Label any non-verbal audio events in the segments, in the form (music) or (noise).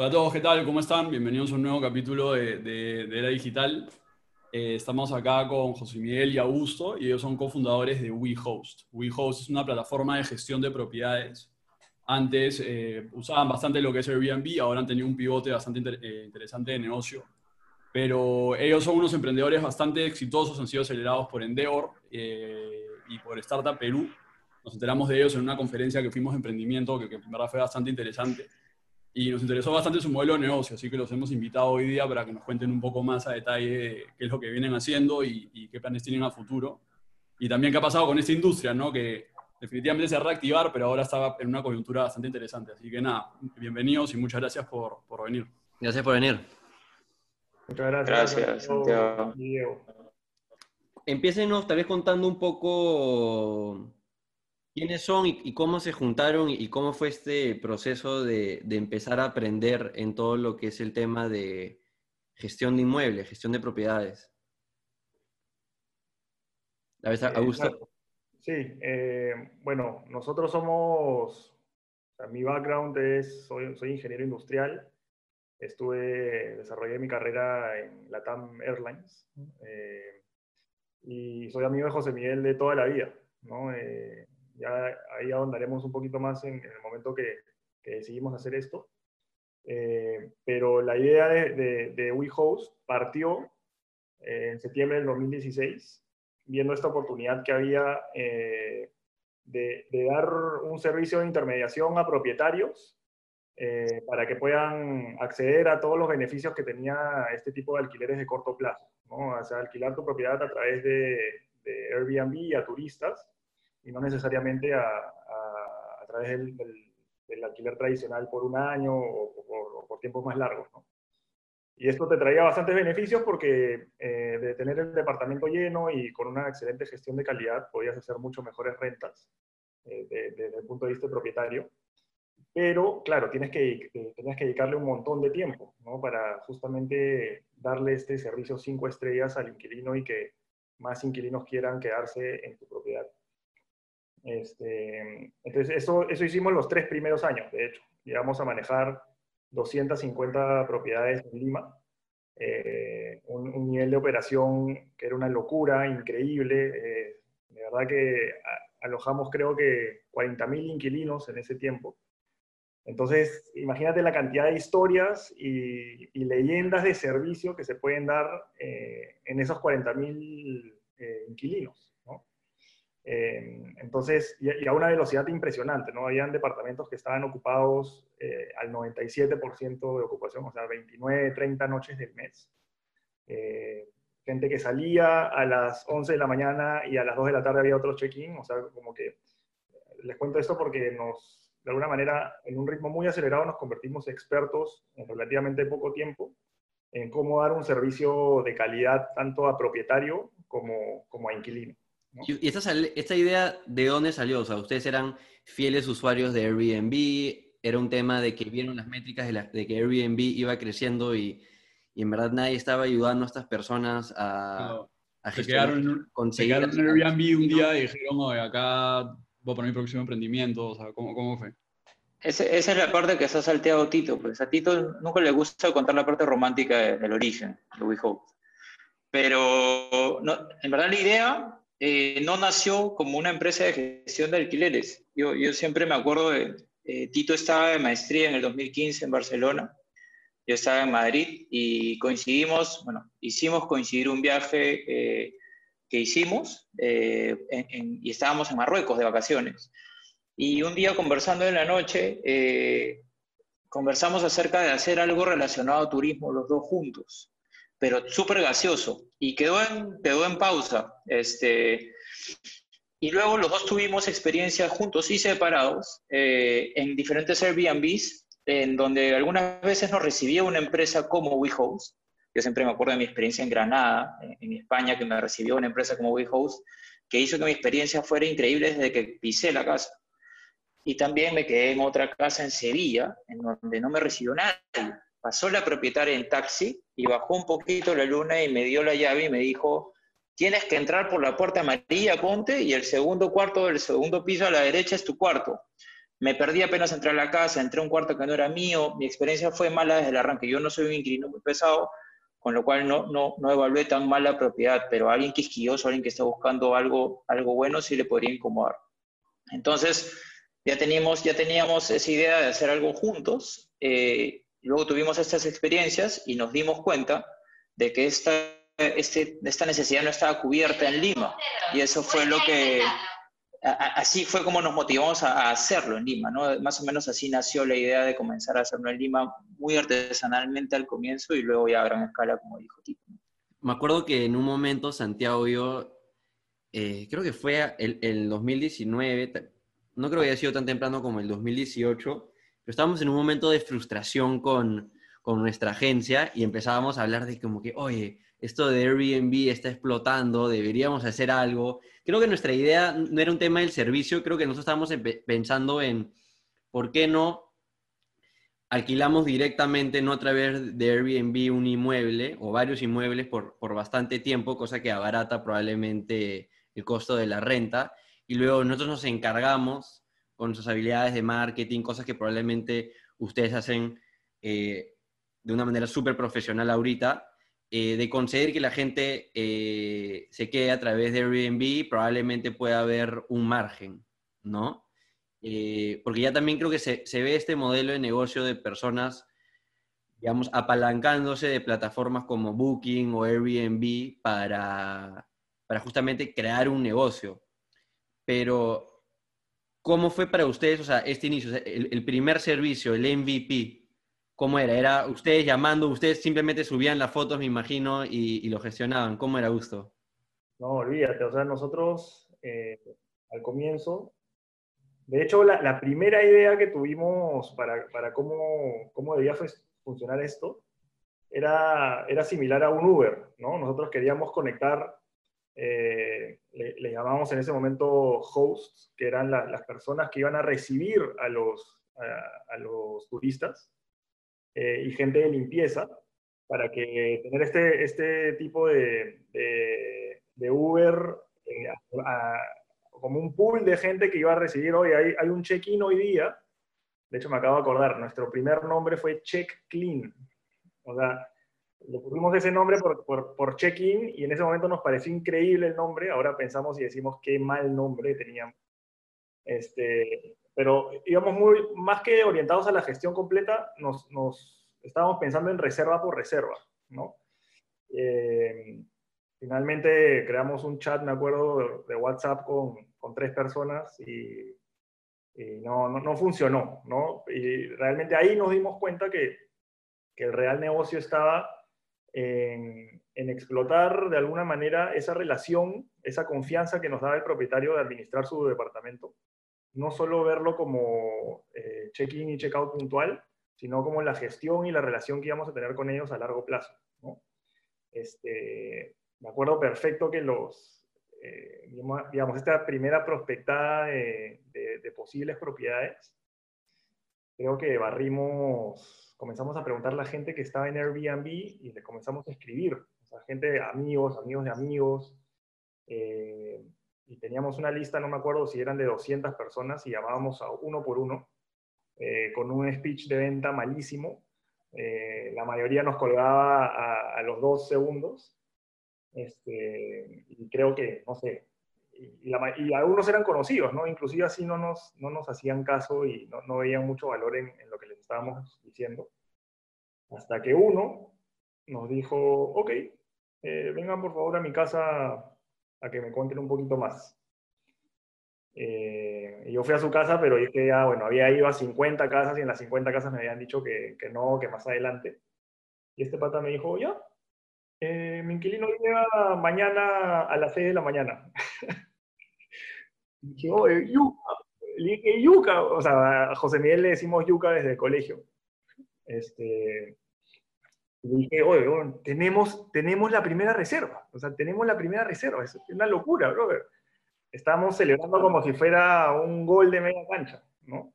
Hola a todos, ¿qué tal? ¿Cómo están? Bienvenidos a un nuevo capítulo de, de, de Era Digital. Eh, estamos acá con José Miguel y Augusto y ellos son cofundadores de WeHost. WeHost es una plataforma de gestión de propiedades. Antes eh, usaban bastante lo que es Airbnb, ahora han tenido un pivote bastante inter eh, interesante de negocio. Pero ellos son unos emprendedores bastante exitosos, han sido acelerados por Endeavor eh, y por Startup Perú. Nos enteramos de ellos en una conferencia que fuimos de emprendimiento, que, que en verdad fue bastante interesante y nos interesó bastante su modelo de negocio, así que los hemos invitado hoy día para que nos cuenten un poco más a detalle qué es lo que vienen haciendo y, y qué planes tienen a futuro. Y también qué ha pasado con esta industria, ¿no? que definitivamente se va a reactivar, pero ahora está en una coyuntura bastante interesante. Así que nada, bienvenidos y muchas gracias por, por venir. Gracias por venir. Muchas gracias. Gracias, Santiago. Empiecenos tal vez contando un poco quiénes son y, y cómo se juntaron y, cómo fue este proceso de, de, empezar a aprender en todo lo que es el tema de gestión de inmuebles, gestión de propiedades. ¿La vez, Augusto? Sí, eh, bueno, nosotros somos, o sea, mi background es, soy, soy ingeniero industrial, estuve, desarrollé mi carrera en Latam Airlines eh, y soy amigo de José Miguel de toda la vida, ¿no? Eh, ya ahí ahondaremos un poquito más en, en el momento que, que, decidimos hacer esto. Eh, pero la idea de, de, de WeHost partió eh, en septiembre del 2016, viendo esta oportunidad que había eh, de, de, dar un servicio de intermediación a propietarios eh, para que puedan acceder a todos los beneficios que tenía este tipo de alquileres de corto plazo. ¿no? O sea, alquilar tu propiedad a través de, de Airbnb a turistas y no necesariamente a, través del, alquiler tradicional por un año o, o, o por tiempos más largos. Y esto te traía bastantes beneficios porque eh, de tener el departamento lleno y con una excelente gestión de calidad podías hacer mucho mejores rentas eh, desde de, de el punto de vista propietario. Pero, claro, tienes que, eh, tenías que dedicarle un montón de tiempo ¿no? para justamente darle este servicio cinco estrellas al inquilino y que más inquilinos quieran quedarse en tu propiedad. Este, entonces, eso, hicimos los tres primeros años, de hecho. Llegamos a manejar 250 propiedades en Lima, eh, un, nivel de operación que era una locura, increíble. Eh, de verdad que alojamos creo que 40.000 inquilinos en ese tiempo. Entonces, imagínate la cantidad de historias y, y leyendas de servicio que se pueden dar eh, en esos 40.000 eh, inquilinos. Eh, entonces, y, y, a una velocidad impresionante, ¿no? Habían departamentos que estaban ocupados eh, al 97% de ocupación, o sea, 29, 30 noches del mes. Eh, gente que salía a las 11 de la mañana y a las 2 de la tarde había otro check-in, o sea, como que les cuento esto porque nos, de alguna manera, en un ritmo muy acelerado nos convertimos expertos en relativamente poco tiempo en cómo dar un servicio de calidad tanto a propietario como, como a inquilino. ¿No? ¿Y esta, esta idea de dónde salió? O sea, ustedes eran fieles usuarios de Airbnb, era un tema de que vieron las métricas de, la, de que Airbnb iba creciendo y, y, en verdad nadie estaba ayudando a estas personas a, no, a gestionar. Se quedaron, conseguir se quedaron en Airbnb un día y dijeron, oye, acá voy para mi próximo emprendimiento, o sea, ¿cómo, cómo fue? Ese, esa es la parte que se ha salteado Tito, pues a Tito nunca le gusta contar la parte romántica del origen de WeHope. Pero no, en verdad la idea eh, no nació como una empresa de gestión de alquileres. Yo, siempre me acuerdo de, eh, Tito estaba de maestría en el 2015 en Barcelona, yo estaba en Madrid y coincidimos, bueno, hicimos coincidir un viaje eh, que hicimos y estábamos en Marruecos de vacaciones. Y un día conversando en la noche, conversamos acerca de hacer algo relacionado a turismo los dos juntos, pero súper gaseoso. Y quedó en, quedó en pausa. Este, y luego los dos tuvimos experiencias juntos y separados eh, en diferentes Airbnbs, en donde algunas veces nos recibía una empresa como WeHost. Yo siempre me acuerdo de mi experiencia en Granada, en, España, que me recibió una empresa como WeHost, que hizo que mi experiencia fuera increíble desde que pisé la casa. Y también me quedé en otra casa en Sevilla, en donde no me recibió nadie. Pasó la propietaria en taxi y bajó un poquito la luna y me dio la llave y me dijo, tienes que entrar por la puerta amarilla, ponte, y el segundo cuarto del segundo piso a la derecha es tu cuarto. me perdí apenas entrar a la casa, entré a un cuarto que no era mío, mi experiencia fue mala desde el arranque. Yo no soy un inquilino muy pesado, con lo cual no, no, no evalué tan mal la propiedad, pero alguien quisquilloso, alguien que está buscando algo, algo bueno, sí le podría incomodar. Entonces, ya teníamos, ya teníamos esa idea de hacer algo juntos, eh, luego tuvimos estas experiencias y nos dimos cuenta de que esta, este, esta necesidad no estaba cubierta en Lima, y eso fue lo que, así fue como nos motivamos a, hacerlo en Lima, ¿no? Más o menos así nació la idea de comenzar a hacerlo en Lima muy artesanalmente al comienzo y luego ya a gran escala, como dijo Tito. Me acuerdo que en un momento Santiago yo, eh, creo que fue el, el, 2019, no creo que haya sido tan temprano como el 2018, pero estábamos en un momento de frustración con, con nuestra agencia y empezábamos a hablar de como que, oye, esto de Airbnb está explotando, deberíamos hacer algo. Creo que nuestra idea no era un tema del servicio, creo que nosotros estábamos pensando en por qué no alquilamos directamente, no a través de Airbnb, un inmueble o varios inmuebles por, por bastante tiempo, cosa que abarata probablemente el costo de la renta. Y luego nosotros nos encargamos con sus habilidades de marketing, cosas que probablemente ustedes hacen eh, de una manera súper profesional ahorita, eh, de conseguir que la gente eh, se quede a través de Airbnb, probablemente pueda haber un margen, ¿no? Porque ya también creo que se, se, ve este modelo de negocio de personas, digamos, apalancándose de plataformas como Booking o Airbnb para, para justamente crear un negocio. Pero, ¿cómo fue para ustedes, o sea, este inicio, el, primer servicio, el MVP? ¿Cómo era? ¿Era ustedes llamando, ustedes simplemente subían las fotos, me imagino, y, lo gestionaban? ¿Cómo era Gusto? No, olvídate, o sea, nosotros eh, al comienzo, de hecho, la, primera idea que tuvimos para, para cómo, cómo, debía funcionar esto era, era similar a un Uber, ¿no? Nosotros queríamos conectar, eh, le, llamamos en ese momento hosts, que eran las personas que iban a recibir a los, a los turistas eh, y gente de limpieza para que tener este, este tipo de, de, Uber eh, como un pool de gente que iba a recibir hoy. Hay, hay un check-in hoy día. De hecho, me acabo de acordar, nuestro primer nombre fue Check Clean. O sea, le pusimos ese nombre por, por, por check-in y en ese momento nos pareció increíble el nombre. Ahora pensamos y decimos qué mal nombre teníamos. Este, pero íbamos muy, más que orientados a la gestión completa, nos, nos estábamos pensando en reserva por reserva, ¿no? Eh, finalmente creamos un chat, me acuerdo, de, WhatsApp con, con, tres personas y, y no, no, no, funcionó, ¿no? Y realmente ahí nos dimos cuenta que, que el real negocio estaba en, en, explotar de alguna manera esa relación, esa confianza que nos daba el propietario de administrar su departamento no solo verlo como eh, check-in y check-out puntual, sino como la gestión y la relación que íbamos a tener con ellos a largo plazo. Este, me acuerdo perfecto que los, eh, digamos, esta primera prospectada de, posibles propiedades, creo que barrimos, comenzamos a preguntar a la gente que estaba en Airbnb y le comenzamos a escribir, o sea, gente, amigos, amigos de amigos, eh, y teníamos una lista, no me acuerdo si eran de 200 personas y llamábamos a uno por uno eh, con un speech de venta malísimo. Eh, la mayoría nos colgaba a, los dos segundos. Este, y creo que, no sé, y, algunos eran conocidos, ¿no? Inclusive así no nos, no nos hacían caso y no, no veían mucho valor en, en, lo que les estábamos diciendo. Hasta que uno nos dijo, ok, eh, vengan por favor a mi casa a que me cuenten un poquito más. Eh, yo fui a su casa, pero que ya, bueno, había ido a 50 casas y en las 50 casas me habían dicho que, que no, que más adelante. Y este pata me dijo, ya, eh, mi inquilino llega mañana a las 6 de la mañana. (laughs) y dije, oh, yuca. Le dije, yuca. O sea, a José Miguel le decimos yuca desde el colegio. Este, y dije, oye, tenemos, tenemos la primera reserva, o sea, tenemos la primera reserva, es una locura, brother. Estamos celebrando como si fuera un gol de media cancha, ¿no?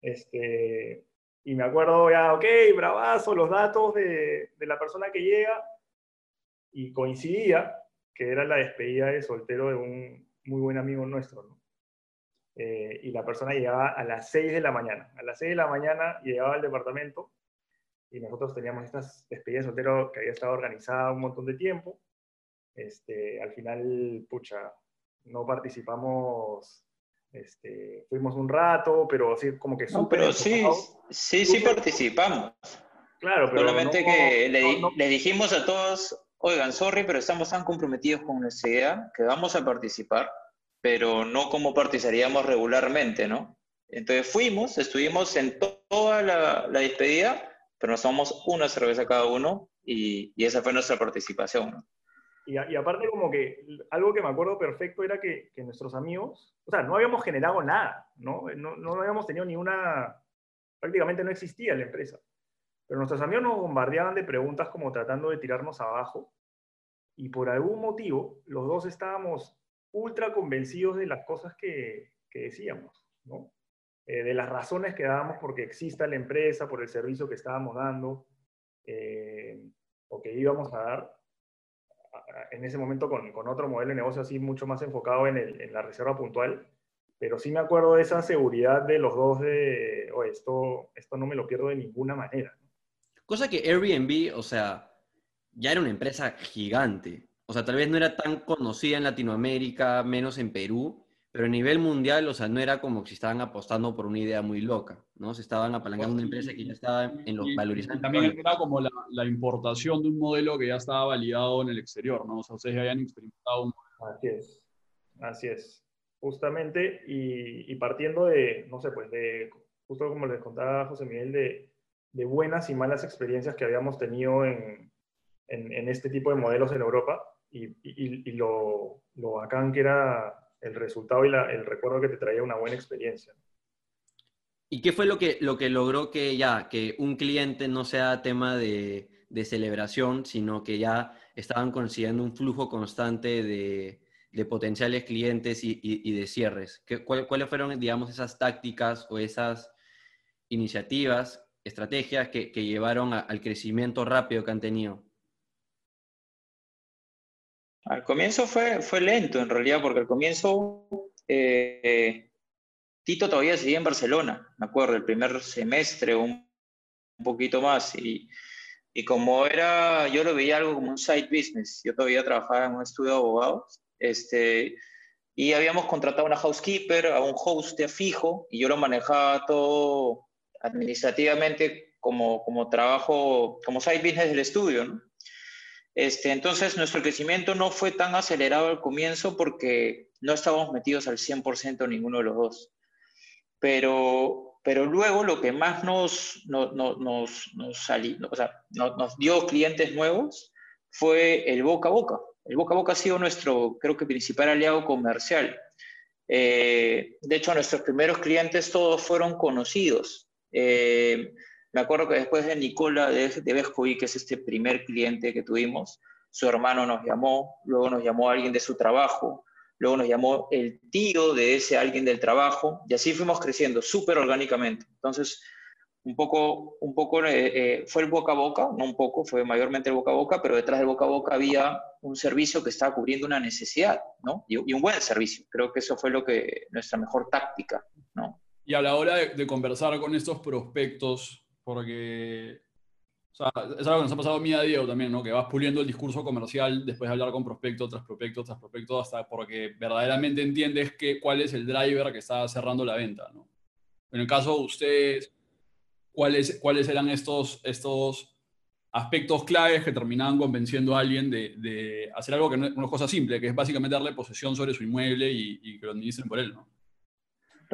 Este, y me acuerdo ya, ok, bravazo, los datos de, de la persona que llega, y coincidía que era la despedida de soltero de un muy buen amigo nuestro, ¿no? eh, y la persona llegaba a las 6 de la mañana. A las 6 de la mañana llegaba al departamento y nosotros teníamos estas despedidas de soltero que había estado organizada un montón de tiempo. Este, al final, pucha, no participamos, este, fuimos un rato, pero así como que... No, pero sí, sí, sí participamos. Claro, pero... Solamente que le, le dijimos a todos, oigan, sorry, pero estamos tan comprometidos con nuestra idea que vamos a participar pero no como participaríamos regularmente, ¿no? Entonces fuimos, estuvimos en toda la, despedida, pero nos tomamos una cerveza cada uno y, esa fue nuestra participación, ¿no? Y, aparte como que algo que me acuerdo perfecto era que, nuestros amigos, o sea, no habíamos generado nada, ¿no? ¿no? No habíamos tenido ni una, prácticamente no existía la empresa. Pero nuestros amigos nos bombardeaban de preguntas como tratando de tirarnos abajo y por algún motivo los dos estábamos ultra convencidos de las cosas que, decíamos, ¿no? Eh, de las razones que dábamos porque exista la empresa, por el servicio que estábamos dando eh, o que íbamos a dar en ese momento con, otro modelo de negocio así mucho más enfocado en, la reserva puntual, pero sí me acuerdo de esa seguridad de los dos de, oh, esto, esto no me lo pierdo de ninguna manera. Cosa que Airbnb, o sea, ya era una empresa gigante. O sea, tal vez no era tan conocida en Latinoamérica, menos en Perú, pero a nivel mundial, o sea, no era como si estaban apostando por una idea muy loca, ¿no? Se estaban apalancando una empresa que ya estaba en los valorizantes. También era como la, la, importación de un modelo que ya estaba validado en el exterior, ¿no? O sea, ustedes ya habían experimentado un Así es, así es. Justamente, y, y, partiendo de, no sé, pues de, justo como les contaba José Miguel, de, de buenas y malas experiencias que habíamos tenido en, en, en este tipo de modelos en Europa, y, lo, lo, bacán que era el resultado y el recuerdo que te traía una buena experiencia. ¿Y qué fue lo que, lo que logró que ya, que un cliente no sea tema de, de celebración, sino que ya estaban consiguiendo un flujo constante de, de potenciales clientes y, y, de cierres? ¿Qué, ¿Cuáles fueron, digamos, esas tácticas o esas iniciativas, estrategias que, que llevaron al crecimiento rápido que han tenido? Al comienzo fue, fue lento en realidad, porque al comienzo eh, Tito todavía seguía en Barcelona, me acuerdo, el primer semestre, un, un poquito más. Y, y, como era, yo lo veía algo como un side business, yo todavía trabajaba en un estudio de abogados, este, y habíamos contratado a una housekeeper, a un host fijo, y yo lo manejaba todo administrativamente como, como trabajo, como side business del estudio, ¿no? Este, entonces, nuestro crecimiento no fue tan acelerado al comienzo porque no estábamos metidos al 100% ninguno de los dos. Pero, pero luego lo que más nos, nos, nos, nos, o sea, nos, dio clientes nuevos fue el boca a boca. El boca a boca ha sido nuestro, creo que, principal aliado comercial. Eh, de hecho, nuestros primeros clientes todos fueron conocidos. Eh, me acuerdo que después de Nicola de, de que es este primer cliente que tuvimos, su hermano nos llamó, luego nos llamó alguien de su trabajo, luego nos llamó el tío de ese alguien del trabajo, y así fuimos creciendo súper orgánicamente. Entonces, un poco, un poco eh, eh, fue el boca a boca, no un poco, fue mayormente el boca a boca, pero detrás del boca a boca había un servicio que estaba cubriendo una necesidad, ¿no? Y, un buen servicio. Creo que eso fue lo que, nuestra mejor táctica, ¿no? Y a la hora de, conversar con estos prospectos, porque o sea, es algo que nos ha pasado a mí a Diego también, ¿no? Que vas puliendo el discurso comercial después de hablar con prospecto tras prospecto tras prospecto, hasta porque verdaderamente entiendes que, cuál es el driver que está cerrando la venta, ¿no? En el caso de ustedes, ¿cuáles, cuáles eran estos, estos aspectos claves que terminaban convenciendo a alguien de, hacer algo que no es una cosa simple, que es básicamente darle posesión sobre su inmueble y, y que lo administren por él, ¿no?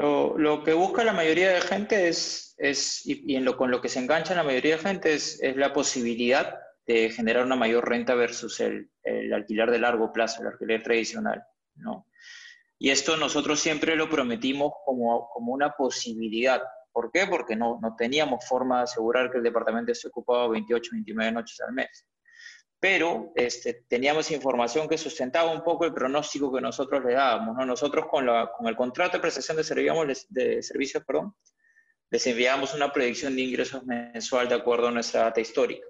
Lo, que busca la mayoría de gente es, es y, en lo, con lo que se engancha la mayoría de gente es, es la posibilidad de generar una mayor renta versus el, alquiler de largo plazo, el alquiler tradicional, ¿no? Y esto nosotros siempre lo prometimos como, como una posibilidad. ¿Por qué? Porque no, no teníamos forma de asegurar que el departamento se ocupaba 28, 29 noches al mes pero este, teníamos información que sustentaba un poco el pronóstico que nosotros le dábamos. ¿no? Nosotros con, la, con, el contrato de prestación de, servicios, de servicios perdón, les enviábamos una predicción de ingresos mensual de acuerdo a nuestra data histórica.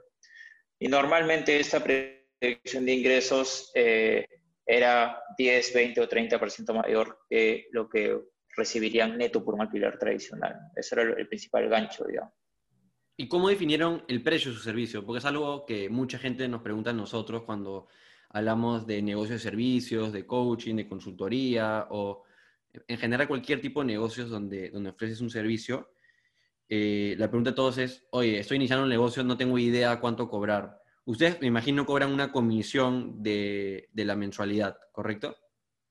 Y normalmente esta predicción de ingresos eh, era 10, 20 o 30% mayor que lo que recibirían neto por un alquiler tradicional. Ese era el, principal gancho, digamos. ¿Y cómo definieron el precio de su servicio? Porque es algo que mucha gente nos pregunta a nosotros cuando hablamos de negocio de servicios, de coaching, de consultoría o en general cualquier tipo de negocios donde, donde ofreces un servicio. Eh, la pregunta de todos es, oye, estoy iniciando un negocio, no tengo idea cuánto cobrar. Ustedes, me imagino, cobran una comisión de, de la mensualidad, ¿correcto?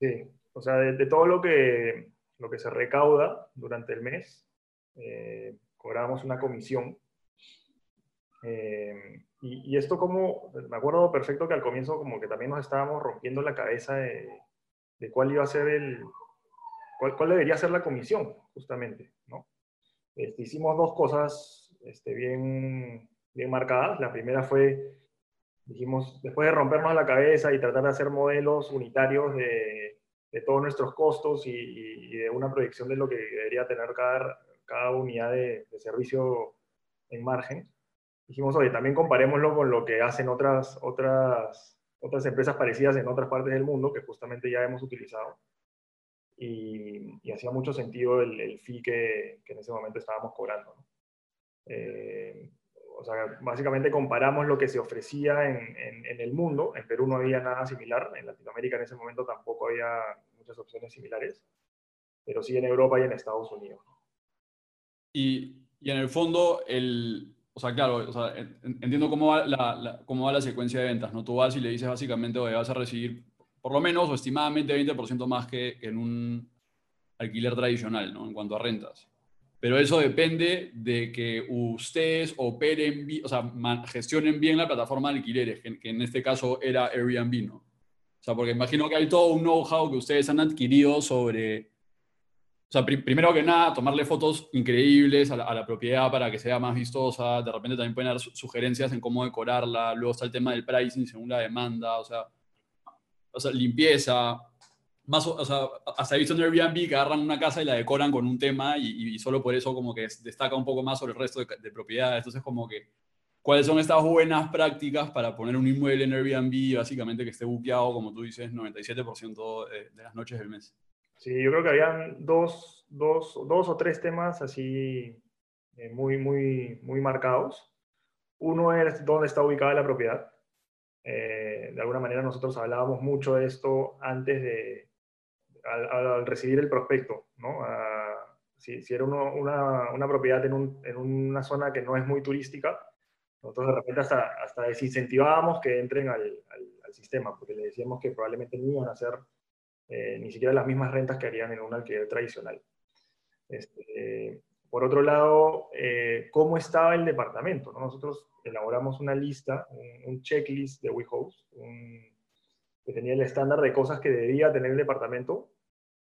Sí, o sea, de, todo lo que, lo que se recauda durante el mes, eh, cobramos una comisión. Eh, y, esto como, me acuerdo perfecto que al comienzo como que también nos estábamos rompiendo la cabeza de, de cuál iba a ser el, cuál, cuál, debería ser la comisión, justamente, ¿no? Este, hicimos dos cosas este, bien, bien marcadas. La primera fue, dijimos, después de rompernos la cabeza y tratar de hacer modelos unitarios de, de todos nuestros costos y, y, de una proyección de lo que debería tener cada, cada unidad de, de, servicio en margen, dijimos, oye, también comparémoslo con lo que hacen otras, otras, otras empresas parecidas en otras partes del mundo que justamente ya hemos utilizado y, hacía mucho sentido el, el fee que, que, en ese momento estábamos cobrando. Eh, o sea, básicamente comparamos lo que se ofrecía en, en, el mundo. En Perú no había nada similar, en Latinoamérica en ese momento tampoco había muchas opciones similares, pero sí en Europa y en Estados Unidos. Y, y en el fondo, el, o sea, claro, o sea, entiendo cómo va la, cómo va la secuencia de ventas, ¿no? Tú vas y le dices básicamente, oye, vas a recibir por lo menos o estimadamente 20% más que, en un alquiler tradicional, ¿no? En cuanto a rentas. Pero eso depende de que ustedes operen, o sea, gestionen bien la plataforma de alquileres, que, en este caso era Airbnb, ¿no? O sea, porque imagino que hay todo un know-how que ustedes han adquirido sobre, o sea, primero que nada, tomarle fotos increíbles a la, a la, propiedad para que sea más vistosa, de repente también pueden dar sugerencias en cómo decorarla, luego está el tema del pricing según la demanda, o sea, o sea, limpieza, más, o sea, hasta he visto en Airbnb que agarran una casa y la decoran con un tema y, y solo por eso como que destaca un poco más sobre el resto de, de, propiedades. Entonces como que, ¿cuáles son estas buenas prácticas para poner un inmueble en Airbnb básicamente que esté buqueado, como tú dices, 97% de, de, las noches del mes? Sí, yo creo que habían dos, dos, dos o tres temas así eh, muy, muy, muy marcados. Uno es dónde está ubicada la propiedad. Eh, de alguna manera nosotros hablábamos mucho de esto antes de, al, al recibir el prospecto, ¿no? Si, si, era uno, una, una, propiedad en, un, en, una zona que no es muy turística, nosotros de repente hasta, hasta desincentivábamos que entren al, al, al, sistema, porque le decíamos que probablemente no iban a hacer eh, ni siquiera las mismas rentas que harían en un alquiler tradicional. Este, por otro lado, eh, cómo estaba el departamento. ¿no? Nosotros elaboramos una lista, un, checklist de WeHost, un, que tenía el estándar de cosas que debía tener el departamento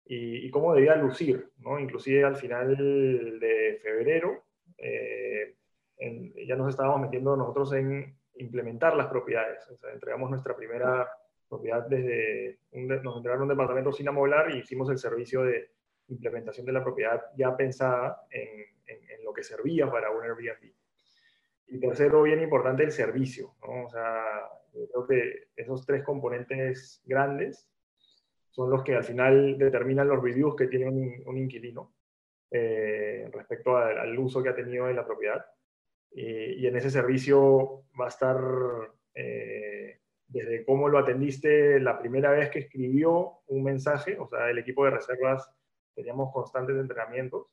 y, cómo debía lucir. ¿no? Inclusive al final de febrero eh, en, ya nos estábamos metiendo nosotros en implementar las propiedades. Entregamos nuestra primera propiedad desde, un, nos entregaron un departamento sin amoblar y hicimos el servicio de implementación de la propiedad ya pensada en, en, en, lo que servía para un Airbnb. Y tercero, bien importante, el servicio. ¿no? O sea, creo que esos tres componentes grandes son los que al final determinan los reviews que tiene un, un inquilino eh, respecto al uso que ha tenido de la propiedad. Y, y en ese servicio va a estar eh, desde cómo lo atendiste la primera vez que escribió un mensaje, o sea, el equipo de reservas teníamos constantes entrenamientos,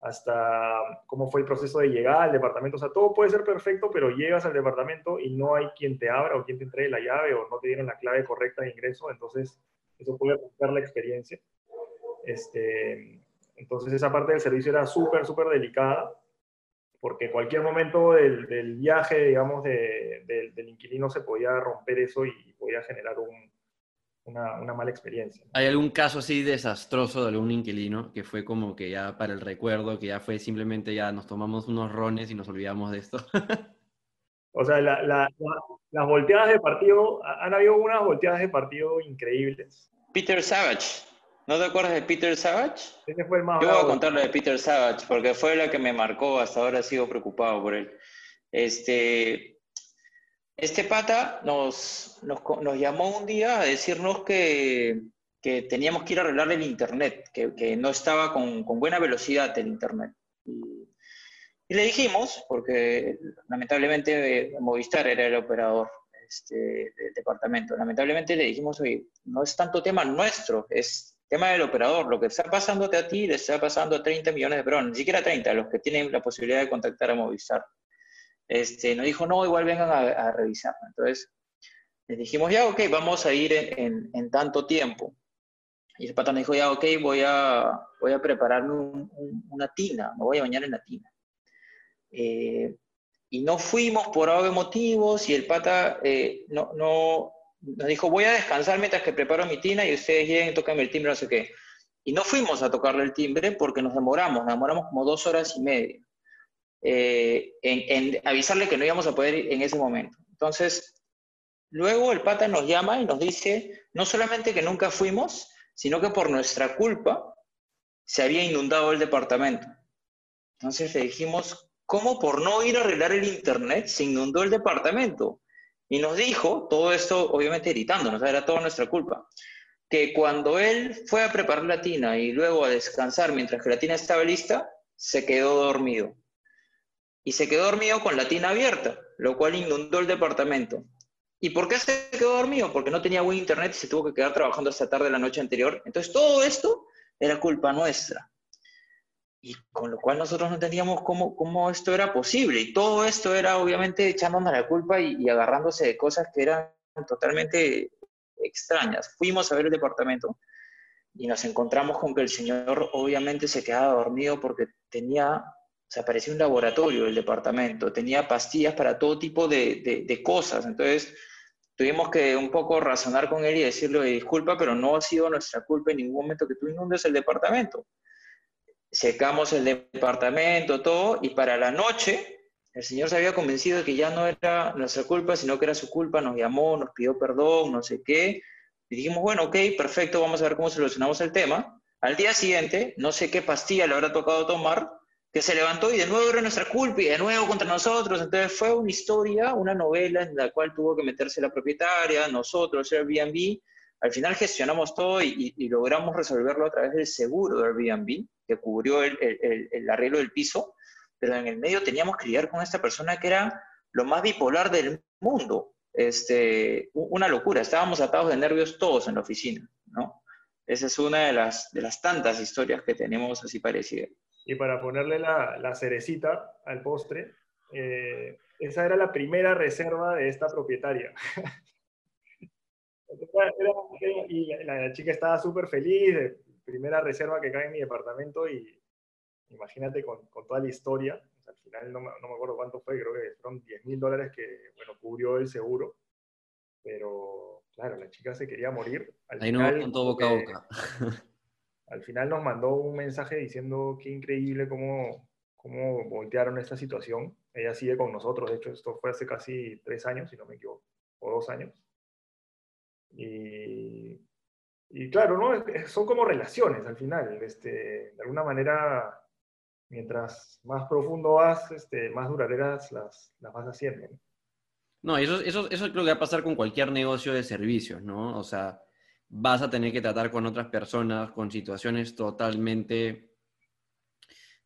hasta cómo fue el proceso de llegar al departamento. O sea, todo puede ser perfecto, pero llegas al departamento y no hay quien te abra o quien te entregue la llave o no te dieron la clave correcta de ingreso, entonces eso puede afectar la experiencia. Este, entonces esa parte del servicio era súper, súper delicada, porque cualquier momento del, del viaje, digamos, de, de, del inquilino se podía romper eso y podía generar un, una, una, mala experiencia. ¿Hay algún caso así desastroso de algún inquilino que fue como que ya para el recuerdo, que ya fue simplemente ya nos tomamos unos rones y nos olvidamos de esto? (laughs) o sea, la, la, la, las volteadas de partido, han habido unas volteadas de partido increíbles. Peter Savage. ¿No te acuerdas de Peter Savage? Ese fue el más Yo voy a contarle de Peter Savage porque fue la que me marcó, hasta ahora sigo preocupado por él. Este, este pata nos, nos, nos, llamó un día a decirnos que, que teníamos que ir a arreglar el Internet, que, que no estaba con, con, buena velocidad el Internet. Y, y, le dijimos, porque lamentablemente Movistar era el operador este, del departamento, lamentablemente le dijimos, oye, no es tanto tema nuestro, es tema del operador, lo que está pasándote a ti le está pasando a 30 millones de personas, ni siquiera 30, los que tienen la posibilidad de contactar a Movistar. Este, nos dijo, no, igual vengan a, revisar. Entonces, les dijimos, ya, ok, vamos a ir en, tanto tiempo. Y el pata me dijo, ya, ok, voy a, voy a prepararme un, un, una tina, me voy a bañar en la tina. Eh, y no fuimos por algo de motivos y el pata eh, no, no, nos dijo, voy a descansar mientras que preparo mi tina y ustedes lleguen, tocan el timbre, no sé qué. Y no fuimos a tocarle el timbre porque nos demoramos, nos demoramos como dos horas y media eh, en, en, avisarle que no íbamos a poder ir en ese momento. Entonces, luego el pata nos llama y nos dice, no solamente que nunca fuimos, sino que por nuestra culpa se había inundado el departamento. Entonces le dijimos, ¿cómo por no ir a arreglar el internet se inundó el departamento? Y nos dijo, todo esto obviamente gritándonos, era toda nuestra culpa, que cuando él fue a preparar la tina y luego a descansar mientras que la tina estaba lista, se quedó dormido. Y se quedó dormido con la tina abierta, lo cual inundó el departamento. ¿Y por qué se quedó dormido? Porque no tenía buen internet y se tuvo que quedar trabajando hasta tarde la noche anterior. Entonces todo esto era culpa nuestra. Y con lo cual nosotros no entendíamos cómo, cómo esto era posible. Y todo esto era obviamente echándonos la culpa y, y agarrándose de cosas que eran totalmente extrañas. Fuimos a ver el departamento y nos encontramos con que el señor obviamente se quedaba dormido porque tenía, o sea, parecía un laboratorio el departamento, tenía pastillas para todo tipo de, de, de cosas. Entonces, tuvimos que un poco razonar con él y decirle, disculpa, pero no ha sido nuestra culpa en ningún momento que tú inundes el departamento. Secamos el departamento, todo, y para la noche el señor se había convencido de que ya no era nuestra culpa, sino que era su culpa, nos llamó, nos pidió perdón, no sé qué. Y dijimos, bueno, ok, perfecto, vamos a ver cómo solucionamos el tema. Al día siguiente, no sé qué pastilla le habrá tocado tomar, que se levantó y de nuevo era nuestra culpa y de nuevo contra nosotros. Entonces fue una historia, una novela en la cual tuvo que meterse la propietaria, nosotros, Airbnb. Al final gestionamos todo y, logramos resolverlo a través del seguro de Airbnb, que cubrió el, el, el, arreglo del piso, pero en el medio teníamos que lidiar con esta persona que era lo más bipolar del mundo. Este, una locura, estábamos atados de nervios todos en la oficina, ¿no? Esa es una de las, de las tantas historias que tenemos así parecidas. Y para ponerle la, la cerecita al postre, eh, esa era la primera reserva de esta propietaria. (laughs) y la, la, chica estaba súper feliz, primera reserva que cae en mi departamento y imagínate con, con toda la historia, o sea, al final no, no, me acuerdo cuánto fue, creo que fueron 10 mil dólares que, bueno, cubrió el seguro, pero claro, la chica se quería morir. Al Ahí final, no contó boca a boca. (laughs) al final nos mandó un mensaje diciendo qué increíble cómo, cómo voltearon esta situación. Ella sigue con nosotros, de hecho esto fue hace casi tres años, si no me equivoco, o dos años. Y, y claro, ¿no? son como relaciones al final. Este, de alguna manera, mientras más profundo vas, este, más duraderas las, las vas haciendo. No, eso, eso, eso creo que va a pasar con cualquier negocio de servicios, ¿no? O sea, vas a tener que tratar con otras personas con situaciones totalmente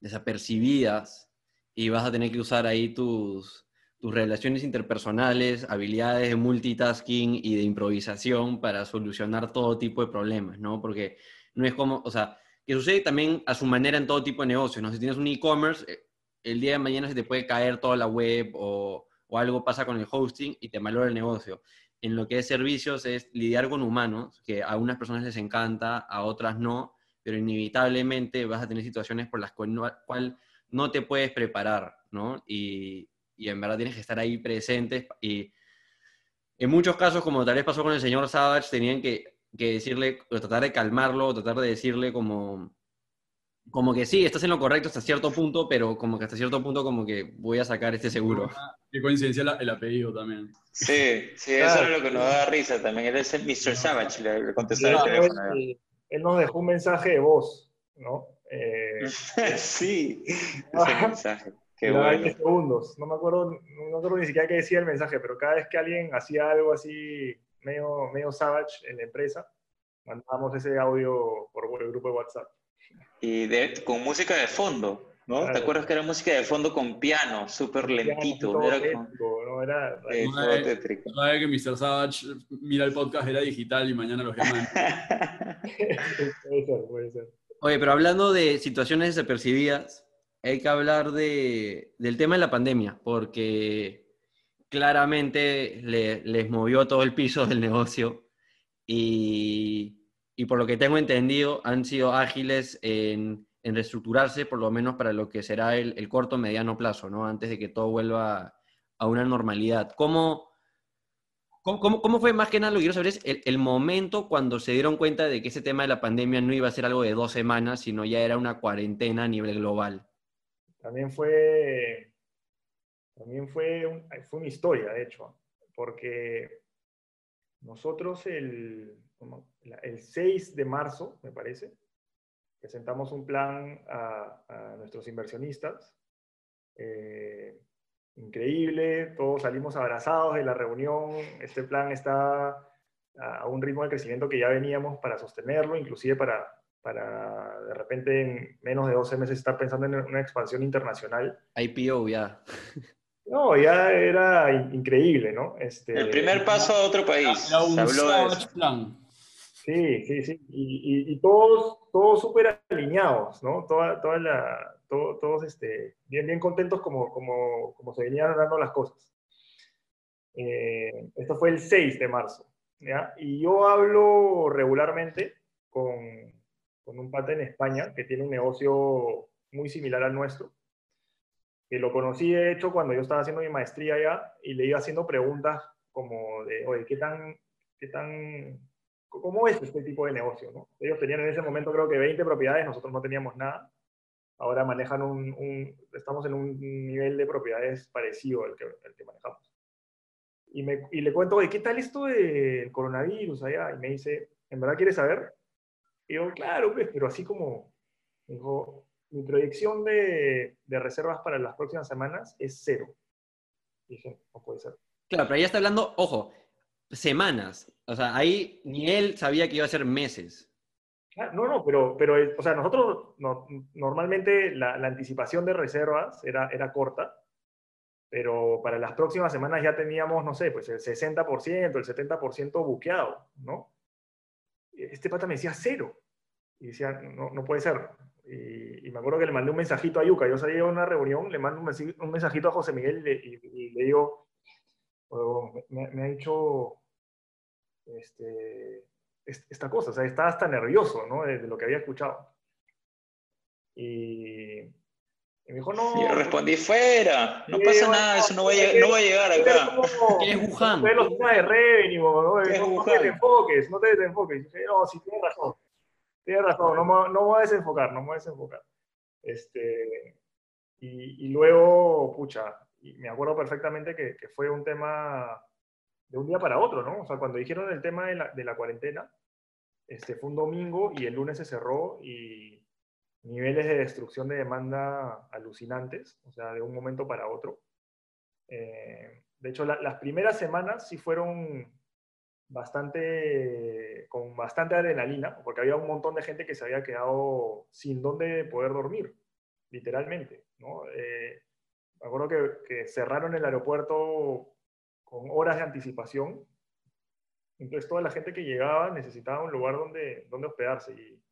desapercibidas y vas a tener que usar ahí tus, tus relaciones interpersonales, habilidades de multitasking y de improvisación para solucionar todo tipo de problemas, ¿no? Porque no es como, o sea, que sucede también a su manera en todo tipo de negocios, ¿no? Si tienes un e-commerce, eh, el día de mañana se te puede caer toda la web o, o algo pasa con el hosting y te malora el negocio en lo que es servicios es lidiar con humanos, que a unas personas les encanta, a otras no, pero inevitablemente vas a tener situaciones por las cuales no, no te puedes preparar, ¿no? Y, y, en verdad tienes que estar ahí presentes y en muchos casos, como tal vez pasó con el señor Savage, tenían que, que decirle, o tratar de calmarlo, o tratar de decirle como, como que sí, estás en lo correcto hasta cierto punto, pero como que hasta cierto punto como que voy a sacar este seguro. Qué coincidencia el apellido también. Sí, sí, eso es lo que nos da risa también. Él es el Mr. Savage, le, le contestó el teléfono. Él, él, nos dejó un mensaje de voz, ¿no? Eh, (laughs) sí, ese (laughs) mensaje. Qué bueno. 20 segundos. No me, acuerdo, no me acuerdo ni siquiera qué decía el mensaje, pero cada vez que alguien hacía algo así medio, medio savage en la empresa, mandábamos ese audio por el grupo de WhatsApp. Y de, con música de fondo. ¿no? ¿Te acuerdas que era música de fondo con piano, súper lentito? Era, era, ¿no? era eh, todo tétrico. Sabes que Mr. Savage mira el podcast, era digital y mañana lo llaman. (laughs) (laughs) puede ser, puede ser. Oye, pero hablando de situaciones desapercibidas, hay que hablar de, del tema de la pandemia, porque claramente le, les movió todo el piso del negocio y, y por lo que tengo entendido han sido ágiles en en reestructurarse, por lo menos para lo que será el, el corto mediano plazo, ¿no? Antes de que todo vuelva a una normalidad. ¿Cómo, cómo, cómo fue más que nada lo que quiero saber es el, el, momento cuando se dieron cuenta de que ese tema de la pandemia no iba a ser algo de dos semanas, sino ya era una cuarentena a nivel global? También fue, también fue, un, fue una historia, de hecho, porque nosotros el, el 6 de marzo, me parece, presentamos un plan a, nuestros inversionistas. Eh, increíble, todos salimos abrazados de la reunión. Este plan está a un ritmo de crecimiento que ya veníamos para sostenerlo, inclusive para, para de repente en menos de 12 meses estar pensando en una expansión internacional. IPO ya. No, ya era increíble, ¿no? Este, el primer paso a otro país. Era un plan. Sí, sí, sí. Y, y, todos, todos súper alineados, ¿no? Toda, toda la, todos este, bien, bien contentos como, como, como se venían dando las cosas. Eh, esto fue el 6 de marzo. ¿ya? Y yo hablo regularmente con, con un pata en España que tiene un negocio muy similar al nuestro. Que lo conocí, de hecho, cuando yo estaba haciendo mi maestría allá y le iba haciendo preguntas como de, oye, ¿qué tan, qué tan ¿Cómo es este tipo de negocio? ¿no? Ellos tenían en ese momento creo que 20 propiedades, nosotros no teníamos nada. Ahora manejan un, estamos en un nivel de propiedades parecido al que, que manejamos. Y, me, y, le cuento, ¿qué tal esto del coronavirus allá? Y me dice, ¿en verdad quieres saber? Y yo, claro, pues, pero así como, dijo, mi proyección de, de, reservas para las próximas semanas es cero. Y dije, no puede ser. Claro, pero ahí está hablando, ojo, semanas. O sea, ahí ni él sabía que iba a ser meses. No, no, pero, pero o sea, nosotros normalmente la, anticipación de reservas era, era corta, pero para las próximas semanas ya teníamos, no sé, pues el 60%, el 70% buqueado, ¿no? Este pata me decía cero. Y decía, no, no puede ser. Y, me acuerdo que le mandé un mensajito a Yuka. Yo salí a una reunión, le mando un mensajito a José Miguel y le, digo, me, ha dicho este, esta cosa, o sea, estaba hasta nervioso, ¿no? De, lo que había escuchado. Y, me dijo, no. Yo respondí, fuera, no pasa nada, eso no va, a, no va a llegar acá. ¿Qué es Wuhan? los temas de revenue, ¿no? No, te desenfoques, no te desenfoques. Y dije, no, sí, tienes razón, tienes razón, no, no me voy a desenfocar, no me voy a desenfocar. Este, y, y luego, pucha, y me acuerdo perfectamente que, que fue un tema de un día para otro, ¿no? O sea, cuando dijeron el tema de la, de la cuarentena, este, fue un domingo y el lunes se cerró y niveles de destrucción de demanda alucinantes, o sea, de un momento para otro. Eh, de hecho, las primeras semanas sí fueron bastante, con bastante adrenalina, porque había un montón de gente que se había quedado sin dónde poder dormir, literalmente, ¿no? Eh, me acuerdo que, que cerraron el aeropuerto con horas de anticipación. Entonces toda la gente que llegaba necesitaba un lugar donde, donde hospedarse. Y,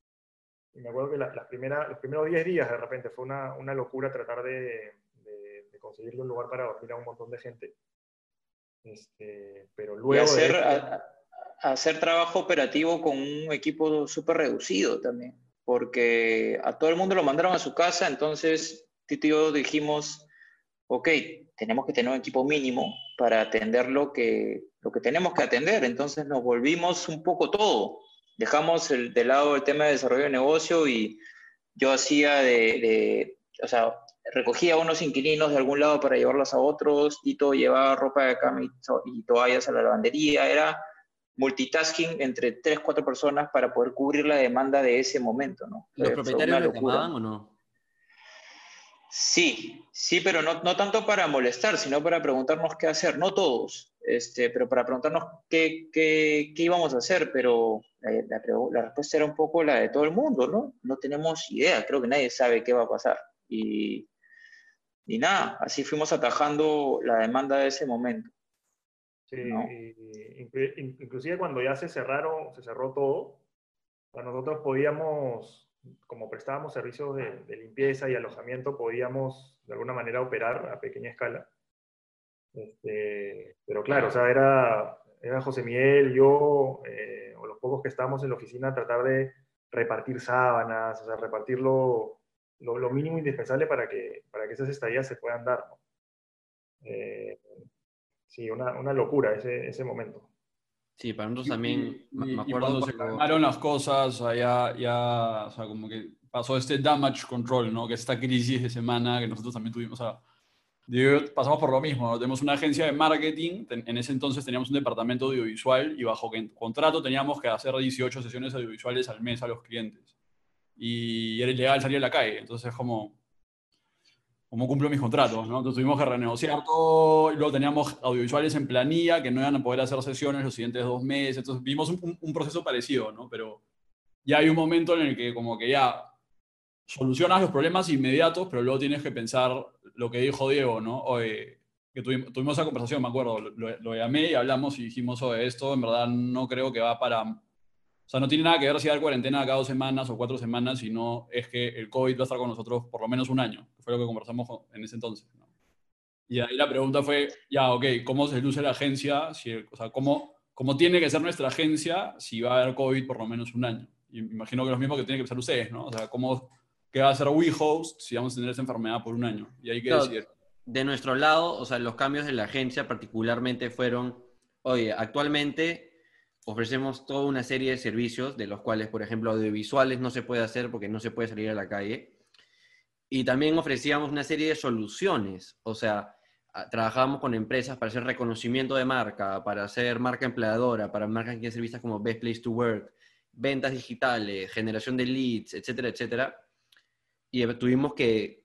me acuerdo que la, las primeras, los primeros 10 días de repente fue una, una locura tratar de, de, conseguirle un lugar para dormir a un montón de gente. Este, pero luego... Y hacer, hacer trabajo operativo con un equipo súper reducido también, porque a todo el mundo lo mandaron a su casa, entonces Tito y yo dijimos, ok, tenemos que tener un equipo mínimo para atender lo que, lo que tenemos que atender. Entonces nos volvimos un poco todo. Dejamos el, de lado el tema de desarrollo de negocio y yo hacía de, o sea, recogía unos inquilinos de algún lado para llevarlos a otros, Tito llevaba ropa de cama y, toallas a la lavandería, era multitasking entre tres, cuatro personas para poder cubrir la demanda de ese momento, ¿no? ¿Los propietarios lo llamaban o no? Sí, sí, pero no, no, tanto para molestar, sino para preguntarnos qué hacer. No todos. Este, pero para preguntarnos qué, qué, qué íbamos a hacer, pero la, la, la, respuesta era un poco la de todo el mundo, ¿no? No tenemos idea, creo que nadie sabe qué va a pasar. Y, y nada, así fuimos atajando la demanda de ese momento. Sí, ¿no? inclusive cuando ya se cerraron, se cerró todo, nosotros podíamos, como prestábamos servicios de, de, limpieza y alojamiento, podíamos de alguna manera operar a pequeña escala. Este, pero claro, o sea, era, era José Miguel, yo, eh, o los pocos que estábamos en la oficina, tratar de repartir sábanas, o sea, repartir lo, lo, lo mínimo indispensable para que, para que esas estadías se puedan dar. ¿no? Eh, sí, una, una, locura ese, ese momento. Sí, para nosotros también, y, me acuerdo. Y cuando se calmaron las cosas, o sea, ya, ya, o sea, como que pasó este damage control, ¿no? Que esta crisis de semana que nosotros también tuvimos, o sea, pasamos por lo mismo. Tenemos una agencia de marketing, en ese entonces teníamos un departamento audiovisual y bajo contrato teníamos que hacer 18 sesiones audiovisuales al mes a los clientes. Y era ilegal salir a la calle. Entonces, como, ¿cómo cumplo mis contratos? ¿no? Entonces tuvimos que renegociar todo. Y luego teníamos audiovisuales en planilla que no iban a poder hacer sesiones los siguientes dos meses. Entonces vimos un, un proceso parecido, ¿no? Pero ya hay un momento en el que como que ya solucionas los problemas inmediatos, pero luego tienes que pensar lo que dijo Diego, ¿no? Oye, que tuvimos, tuvimos, esa conversación, me acuerdo, lo, llamé y hablamos y dijimos, oye, esto en verdad no creo que va para... O sea, no tiene nada que ver si dar cuarentena cada dos semanas o cuatro semanas, sino es que el COVID va a estar con nosotros por lo menos un año, que fue lo que conversamos en ese entonces. ¿no? Y ahí la pregunta fue, ya, ok, ¿cómo se luce la agencia? Si, o sea, ¿cómo, ¿cómo tiene que ser nuestra agencia si va a haber COVID por lo menos un año? Y me imagino que lo mismo que tienen que pensar ustedes, ¿no? O sea, ¿cómo, que va a ser WeHost si vamos a tener esa enfermedad por un año. Y hay que claro, decir. De nuestro lado, o sea, los cambios de la agencia particularmente fueron, oye, actualmente ofrecemos toda una serie de servicios, de los cuales, por ejemplo, audiovisuales no se puede hacer porque no se puede salir a la calle. Y también ofrecíamos una serie de soluciones, o sea, trabajábamos con empresas para hacer reconocimiento de marca, para hacer marca empleadora, para marcas que quieren ser vistas como Best Place to Work, ventas digitales, generación de leads, etcétera, etcétera y tuvimos que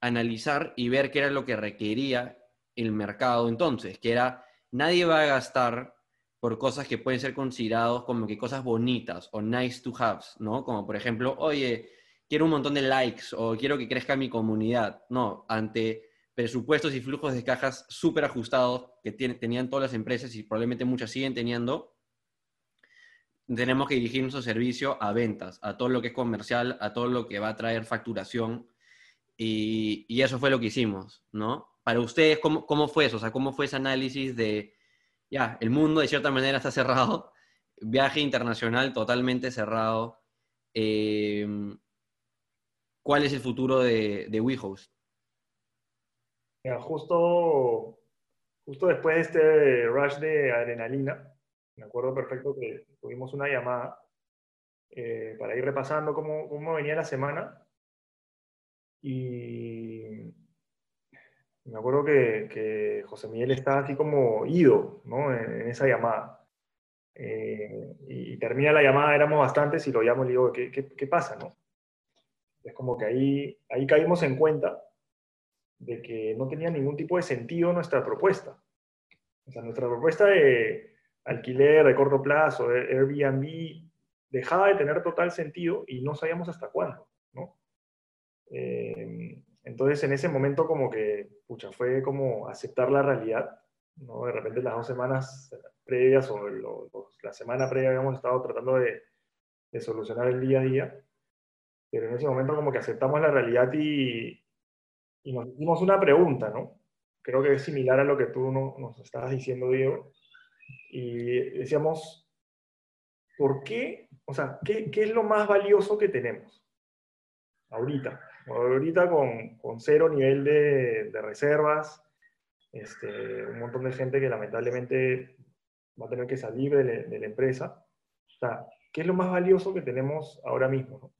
analizar y ver qué era lo que requería el mercado entonces, que era nadie va a gastar por cosas que pueden ser considerados como que cosas bonitas o nice to have, ¿no? Como por ejemplo, oye, quiero un montón de likes o quiero que crezca mi comunidad. No, ante presupuestos y flujos de cajas súper ajustados que tenían todas las empresas y probablemente muchas siguen teniendo, tenemos que dirigir nuestro servicio a ventas, a todo lo que es comercial, a todo lo que va a traer facturación. Y, y eso fue lo que hicimos, ¿no? Para ustedes, ¿cómo, ¿cómo, fue eso? O sea, ¿cómo fue ese análisis de, ya, el mundo de cierta manera está cerrado, (laughs) viaje internacional totalmente cerrado? Eh, ¿Cuál es el futuro de, de WeHost? Mira, justo, justo después de este rush de adrenalina, me acuerdo perfecto que tuvimos una llamada eh, para ir repasando cómo, cómo, venía la semana. Y me acuerdo que, que José Miguel estaba así como ido ¿no? en, en esa llamada. Eh, y termina la llamada, éramos bastantes, y lo llamo y le digo, ¿qué, qué, qué pasa? No? Es como que ahí, ahí caímos en cuenta de que no tenía ningún tipo de sentido nuestra propuesta. O sea, nuestra propuesta de alquiler de corto plazo, Airbnb, dejaba de tener total sentido y no sabíamos hasta cuándo, ¿no? Eh, entonces en ese momento como que, pucha, fue como aceptar la realidad, ¿no? De repente las dos semanas previas o lo, la semana previa habíamos estado tratando de, de, solucionar el día a día, pero en ese momento como que aceptamos la realidad y, y nos hicimos una pregunta, ¿no? Creo que es similar a lo que tú no, nos estabas diciendo, Diego, y decíamos, ¿por qué? O sea, ¿qué, qué es lo más valioso que tenemos ahorita? Ahorita con, con cero nivel de, de reservas, este, un montón de gente que lamentablemente va a tener que salir de, de, la empresa. O sea, ¿qué es lo más valioso que tenemos ahora mismo? ¿no?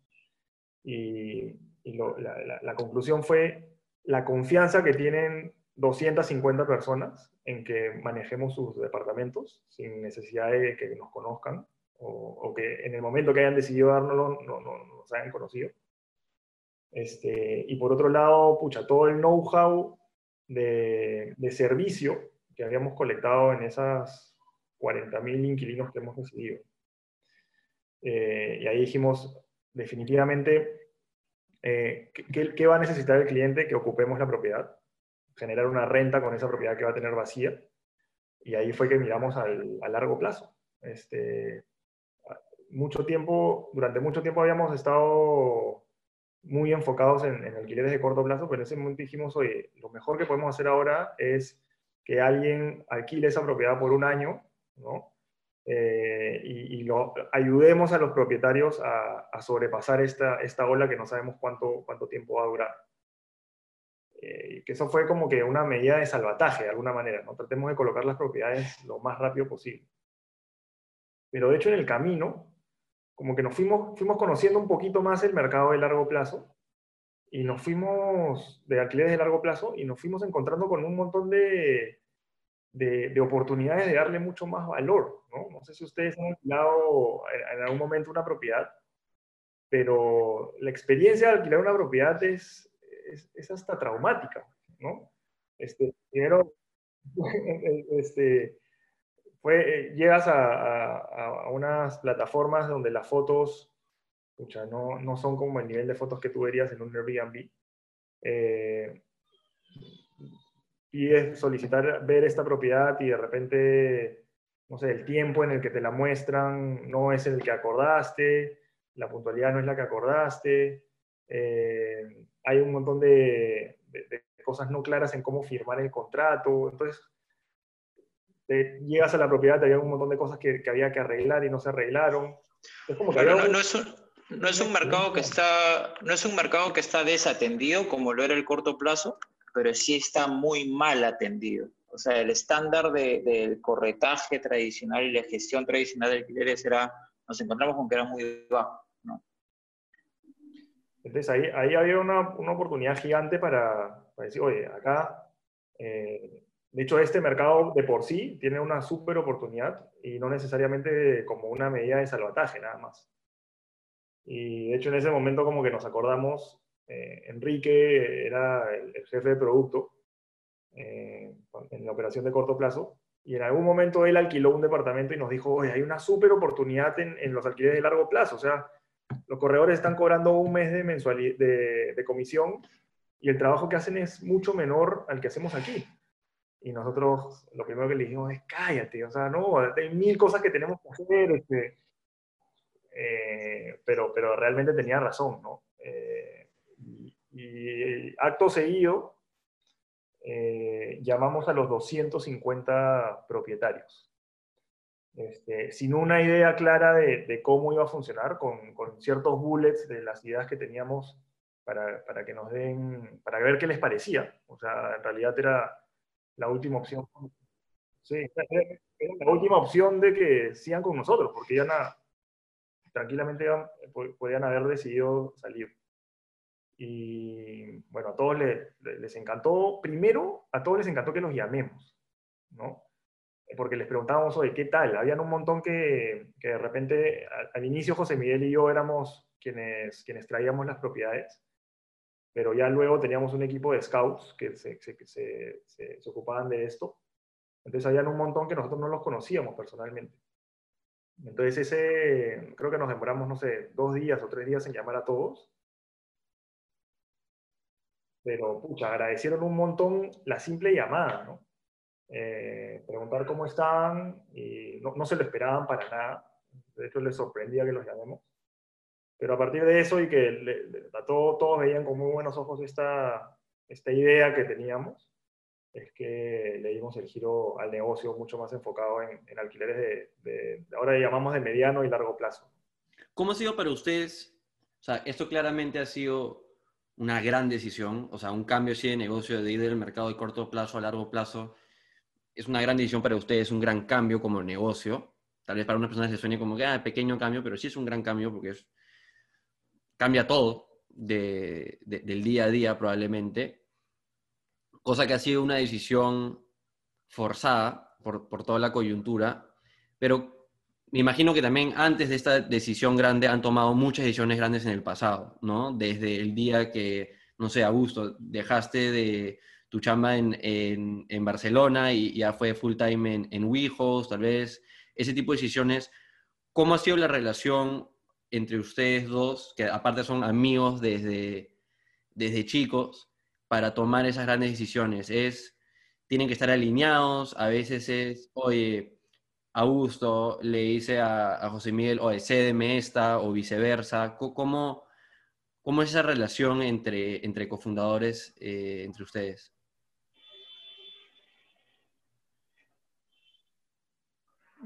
Y, y lo, la, la, la, conclusión fue la confianza que tienen 250 personas en que manejemos sus departamentos sin necesidad de que nos conozcan o, que en el momento que hayan decidido dárnoslo no, no, no nos hayan conocido. Este, y por otro lado, pucha, todo el know-how de, de, servicio que habíamos colectado en esas 40.000 inquilinos que hemos recibido. Eh, y ahí dijimos, definitivamente, eh, ¿qué, ¿qué, va a necesitar el cliente? Que ocupemos la propiedad, generar una renta con esa propiedad que va a tener vacía. Y ahí fue que miramos al, a largo plazo. Este, mucho tiempo, durante mucho tiempo habíamos estado muy enfocados en, en, alquileres de corto plazo, pero en ese momento dijimos, oye, lo mejor que podemos hacer ahora es que alguien alquile esa propiedad por un año, ¿no? Eh, y, y, lo, ayudemos a los propietarios a, a, sobrepasar esta, esta ola que no sabemos cuánto, cuánto tiempo va a durar. Eh, que eso fue como que una medida de salvataje, de alguna manera, ¿no? Tratemos de colocar las propiedades lo más rápido posible. Pero de hecho en el camino, como que nos fuimos, fuimos conociendo un poquito más el mercado de largo plazo y nos fuimos de alquileres de largo plazo y nos fuimos encontrando con un montón de, de, de oportunidades de darle mucho más valor. ¿no? no sé si ustedes han alquilado en, en algún momento una propiedad, pero la experiencia de alquilar una propiedad es, es, es hasta traumática. ¿no? Este, primero, (laughs) este, llegas a, unas plataformas donde las fotos escucha, no, no son como el nivel de fotos que tú verías en un Airbnb. Eh, pides solicitar ver esta propiedad y de repente, no sé, el tiempo en el que te la muestran no es el que acordaste, la puntualidad no es la que acordaste, eh, hay un montón de, de, de, cosas no claras en cómo firmar el contrato, entonces te llegas a la propiedad, había un montón de cosas que, que, había que arreglar y no se arreglaron. Es como que Pero no, no, es un, no, es un, mercado que está, no es un mercado que está desatendido como lo era el corto plazo, pero sí está muy mal atendido. O sea, el estándar del de corretaje tradicional y la gestión tradicional de alquileres era, nos encontramos con que era muy bajo. Entonces ahí, ahí había una, una oportunidad gigante para, decir, oye, acá eh, de hecho, este mercado de por sí tiene una súper oportunidad y no necesariamente como una medida de salvataje nada más. Y de hecho en ese momento como que nos acordamos, eh, Enrique era el, el, jefe de producto eh, en la operación de corto plazo y en algún momento él alquiló un departamento y nos dijo, oye, hay una súper oportunidad en, en, los alquileres de largo plazo. O sea, los corredores están cobrando un mes de, mensualidad, de, comisión y el trabajo que hacen es mucho menor al que hacemos aquí. Y nosotros lo primero que le dijimos es, cállate, o sea, no, hay mil cosas que tenemos que hacer, este, eh, pero, pero realmente tenía razón, ¿no? Eh, y, y, acto seguido, eh, llamamos a los 250 propietarios. Este, sin una idea clara de, cómo iba a funcionar, con, ciertos bullets de las ideas que teníamos para, que nos den, para ver qué les parecía. O sea, en realidad era la última opción. Sí, era la última opción de que sigan con nosotros, porque ya nada, tranquilamente podían haber decidido salir. Y bueno, a todos les, les, encantó, primero, a todos les encantó que los llamemos, ¿no? Porque les preguntábamos, oye, ¿qué tal? Habían un montón que, que de repente, al, al, inicio José Miguel y yo éramos quienes, quienes traíamos las propiedades pero ya luego teníamos un equipo de scouts que se, se, se, se, ocupaban de esto. Entonces habían un montón que nosotros no los conocíamos personalmente. Entonces ese, creo que nos demoramos, no sé, dos días o tres días en llamar a todos. Pero, pucha, agradecieron un montón la simple llamada, ¿no? Eh, preguntar cómo estaban y no, no se lo esperaban para nada. De hecho, les sorprendía que los llamemos. Pero a partir de eso y que le, le, a todo, todos veían con muy buenos ojos esta, esta idea que teníamos, es que le dimos el giro al negocio mucho más enfocado en, en alquileres de, de, de, ahora llamamos de mediano y largo plazo. ¿Cómo ha sido para ustedes? O sea, esto claramente ha sido una gran decisión, o sea, un cambio así de negocio de ir del mercado de corto plazo a largo plazo. Es una gran decisión para ustedes, un gran cambio como negocio. Tal vez para unas personas se suene como que, ah, pequeño cambio, pero sí es un gran cambio porque es cambia todo de, de, del día a día probablemente, cosa que ha sido una decisión forzada por, por toda la coyuntura, pero me imagino que también antes de esta decisión grande han tomado muchas decisiones grandes en el pasado, ¿no? Desde el día que, no sé, Augusto, dejaste de tu chamba en, Barcelona y ya fue full time en, en WeHost, tal vez ese tipo de decisiones. ¿Cómo ha sido la relación entre ustedes dos, que aparte son amigos desde, desde chicos, para tomar esas grandes decisiones? Es, tienen que estar alineados, a veces es, oye, Augusto le dice a, José Miguel, oye, cédeme esta, o viceversa. ¿Cómo, cómo es esa relación entre, entre cofundadores, eh, entre ustedes?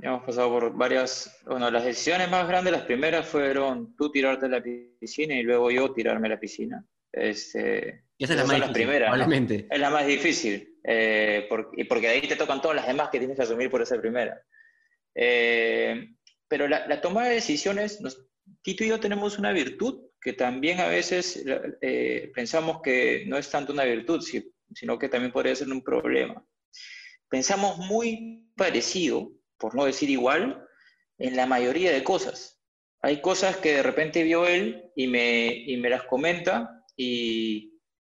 Hemos pasado por varias, bueno, las decisiones más grandes, las primeras fueron tú tirarte a la piscina y luego yo tirarme a la piscina. Este, y esa es la más difícil, primera, probablemente. Es la más difícil, eh, porque, porque de ahí te tocan todas las demás que tienes que asumir por esa primera. Eh, pero la, toma de decisiones, Tito y yo tenemos una virtud que también a veces eh, pensamos que no es tanto una virtud, sino que también podría ser un problema. Pensamos muy parecido por no decir igual, en la mayoría de cosas. Hay cosas que de repente vio él y me, me las comenta y,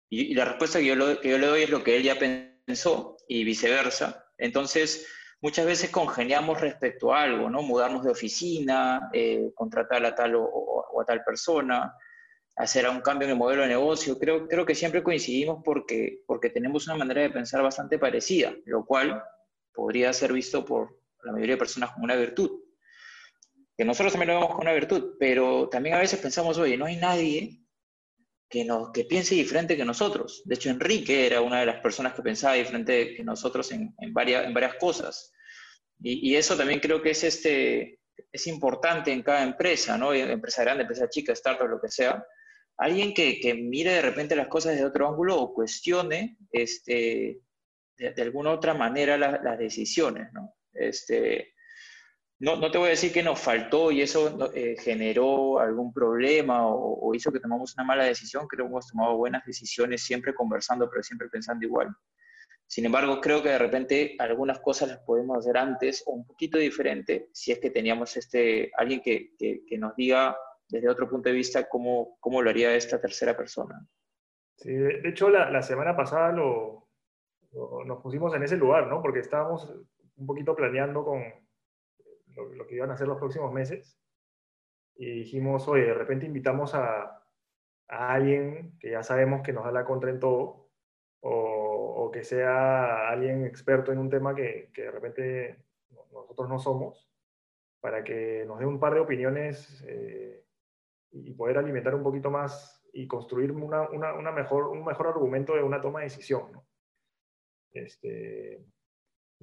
la respuesta que yo, le doy es lo que él ya pensó y viceversa. Entonces, muchas veces congeniamos respecto a algo, ¿no? Mudarnos de oficina, eh, contratar a tal o, a tal persona, hacer un cambio en el modelo de negocio. Creo, creo que siempre coincidimos porque, porque tenemos una manera de pensar bastante parecida, lo cual podría ser visto por, la mayoría de personas como una virtud. Que nosotros también lo vemos como una virtud, pero también a veces pensamos, oye, no hay nadie que, nos, que piense diferente que nosotros. De hecho, Enrique era una de las personas que pensaba diferente que nosotros en, en varias, en varias cosas. Y, y, eso también creo que es, este, es importante en cada empresa, ¿no? Empresa grande, empresa chica, startup, lo que sea. Alguien que, que mire de repente las cosas desde otro ángulo o cuestione este, de, alguna otra manera las decisiones, ¿no? Este, no, no, te voy a decir que nos faltó y eso eh, generó algún problema o, hizo que tomamos una mala decisión. Creo que hemos tomado buenas decisiones siempre conversando, pero siempre pensando igual. Sin embargo, creo que de repente algunas cosas las podemos hacer antes o un poquito diferente si es que teníamos este, alguien que, que, nos diga desde otro punto de vista cómo, cómo lo haría esta tercera persona. Sí, de hecho, la, la semana pasada lo, nos pusimos en ese lugar, ¿no? Porque estábamos un poquito planeando con lo, que iban a hacer los próximos meses. Y dijimos, oye, de repente invitamos a, a alguien que ya sabemos que nos da la contra en todo, o, o, que sea alguien experto en un tema que, que, de repente nosotros no somos, para que nos dé un par de opiniones eh, y poder alimentar un poquito más y construir una, una, una, mejor, un mejor argumento de una toma de decisión. ¿no? Este,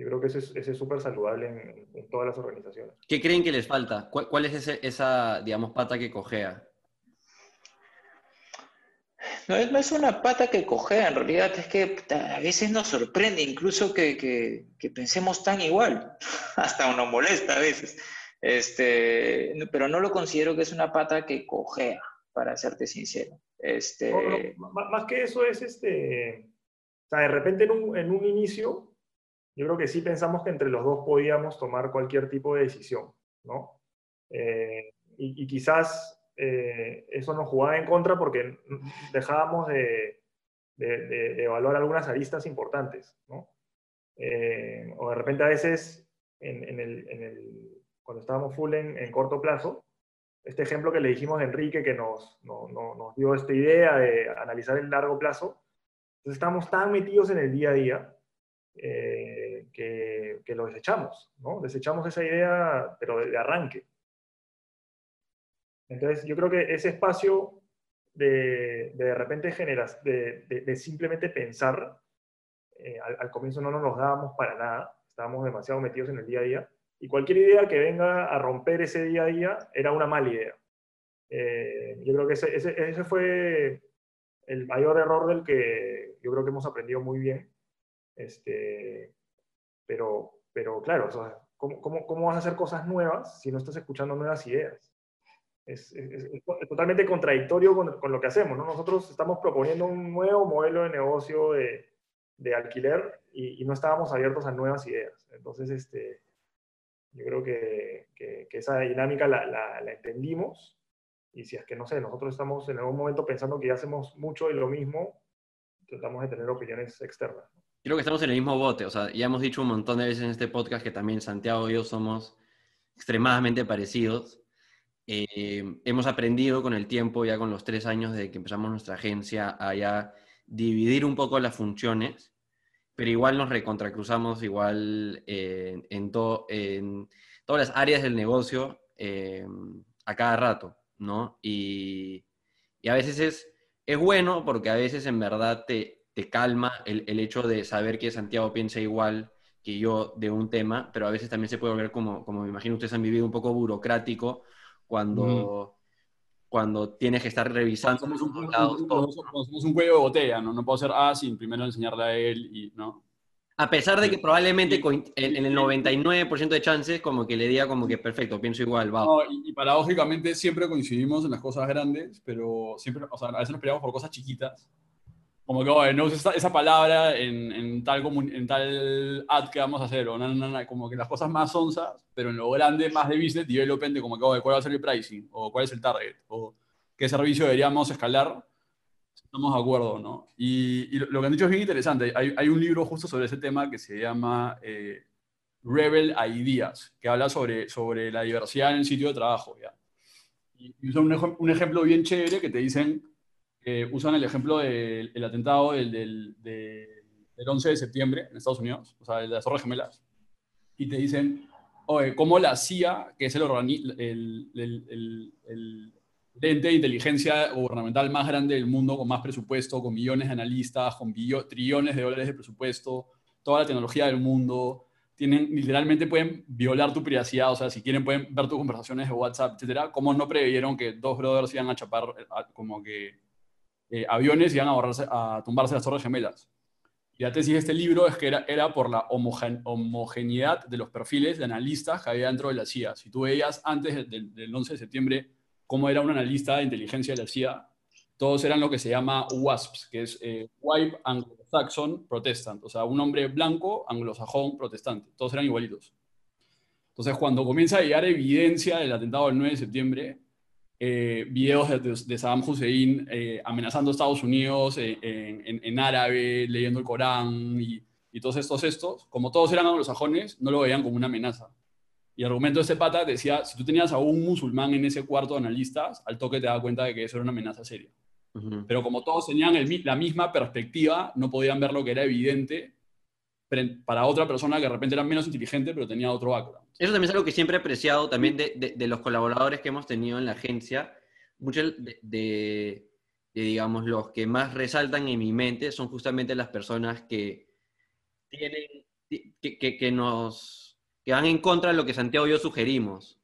yo creo que eso es súper saludable en, todas las organizaciones. ¿Qué creen que les falta? ¿Cuál, es esa, digamos, pata que cojea? No es, no es una pata que cojea, en realidad es que a veces nos sorprende incluso que, que, pensemos tan igual, (laughs) hasta uno molesta a veces, este, pero no lo considero que es una pata que cojea, para serte sincero. Este... más que eso es, este, o sea, de repente en un, en un inicio yo creo que sí pensamos que entre los dos podíamos tomar cualquier tipo de decisión, ¿no? Eh, y, quizás eh, eso nos jugaba en contra porque dejábamos de, de, evaluar algunas aristas importantes, ¿no? Eh, o de repente a veces, en, el, cuando estábamos full en, corto plazo, este ejemplo que le dijimos a Enrique que nos, nos dio esta idea de analizar el largo plazo, entonces estamos tan metidos en el día a día que, lo desechamos, ¿no? Desechamos esa idea, pero de, arranque. Entonces, yo creo que ese espacio de de, repente generas, de, de, simplemente pensar, eh, al, comienzo no nos dábamos para nada, estábamos demasiado metidos en el día a día, y cualquier idea que venga a romper ese día a día era una mala idea. Eh, yo creo que ese, ese, ese, fue el mayor error del que yo creo que hemos aprendido muy bien, este, pero, pero claro, ¿cómo, cómo, cómo, vas a hacer cosas nuevas si no estás escuchando nuevas ideas? Es, es, totalmente contradictorio con, con, lo que hacemos. ¿no? Nosotros estamos proponiendo un nuevo modelo de negocio de, de alquiler y, no estábamos abiertos a nuevas ideas. Entonces, este, yo creo que, que, esa dinámica la, la, la, entendimos y si es que, no sé, nosotros estamos en algún momento pensando que ya hacemos mucho de lo mismo, tratamos de tener opiniones externas. Creo que estamos en el mismo bote, o sea, ya hemos dicho un montón de veces en este podcast que también Santiago y yo somos extremadamente parecidos. Eh, hemos aprendido con el tiempo, ya con los tres años desde que empezamos nuestra agencia, a ya dividir un poco las funciones, pero igual nos recontracruzamos igual eh, en, en todas las áreas del negocio eh, a cada rato, ¿no? Y, y a veces es, es bueno porque a veces en verdad te, te calma el, el, hecho de saber que Santiago piensa igual que yo de un tema, pero a veces también se puede volver como, como me imagino ustedes han vivido, un poco burocrático cuando, mm. cuando tienes que estar revisando. Somos un, lados, somos un cuello de botella, ¿no? No puedo hacer A sin primero enseñarle a él y, ¿no? A pesar de que probablemente en, el 99% de chances como que le diga como que perfecto, pienso igual, va. No, y, y, paradójicamente siempre coincidimos en las cosas grandes, pero siempre, o sea, a veces nos peleamos por cosas chiquitas como que, no uses esa, palabra en, en, tal en tal ad que vamos a hacer, o como que las cosas más onzas, pero en lo grande, más de business development, de como que, cuál va a ser el pricing, o cuál es el target, o qué servicio deberíamos escalar, estamos de acuerdo, ¿no? Y, y lo, que han dicho es bien interesante. Hay, hay, un libro justo sobre ese tema que se llama eh, Rebel Ideas, que habla sobre, sobre la diversidad en el sitio de trabajo, ¿ya? Y, un, un ejemplo bien chévere que te dicen usan el ejemplo del atentado del, del, del, 11 de septiembre en Estados Unidos, o sea, el de las Torres Gemelas, y te dicen, oye, ¿cómo la CIA, que es el, el, el, el ente de inteligencia gubernamental más grande del mundo, con más presupuesto, con millones de analistas, con trillones de dólares de presupuesto, toda la tecnología del mundo, tienen, literalmente pueden violar tu privacidad, o sea, si quieren pueden ver tus conversaciones de WhatsApp, etcétera, ¿cómo no preveyeron que dos brothers iban a chapar como que eh, aviones iban a, borrarse, a tumbarse las torres gemelas. Y la tesis de este libro es que era, era por la homogeneidad de los perfiles de analistas que había dentro de la CIA. Si tú veías antes del, 11 de septiembre cómo era un analista de inteligencia de la CIA, todos eran lo que se llama WASPs, que es eh, White Anglo-Saxon Protestant, o sea, un hombre blanco anglosajón protestante. Todos eran igualitos. Entonces, cuando comienza a llegar evidencia del atentado del 9 de septiembre, eh, videos de, Saddam Hussein eh, amenazando a Estados Unidos eh, en, árabe, leyendo el Corán y, todos estos estos, como todos eran anglosajones, no lo veían como una amenaza. Y el argumento de este pata decía, si tú tenías a un musulmán en ese cuarto de analistas, al toque te das cuenta de que eso era una amenaza seria. Pero como todos tenían la misma perspectiva, no podían ver lo que era evidente para otra persona que de repente era menos inteligente, pero tenía otro background. Eso también es algo que siempre he apreciado también de, los colaboradores que hemos tenido en la agencia. Muchos de, digamos, los que más resaltan en mi mente son justamente las personas que tienen, que, que, que nos, que van en contra de lo que Santiago y yo sugerimos,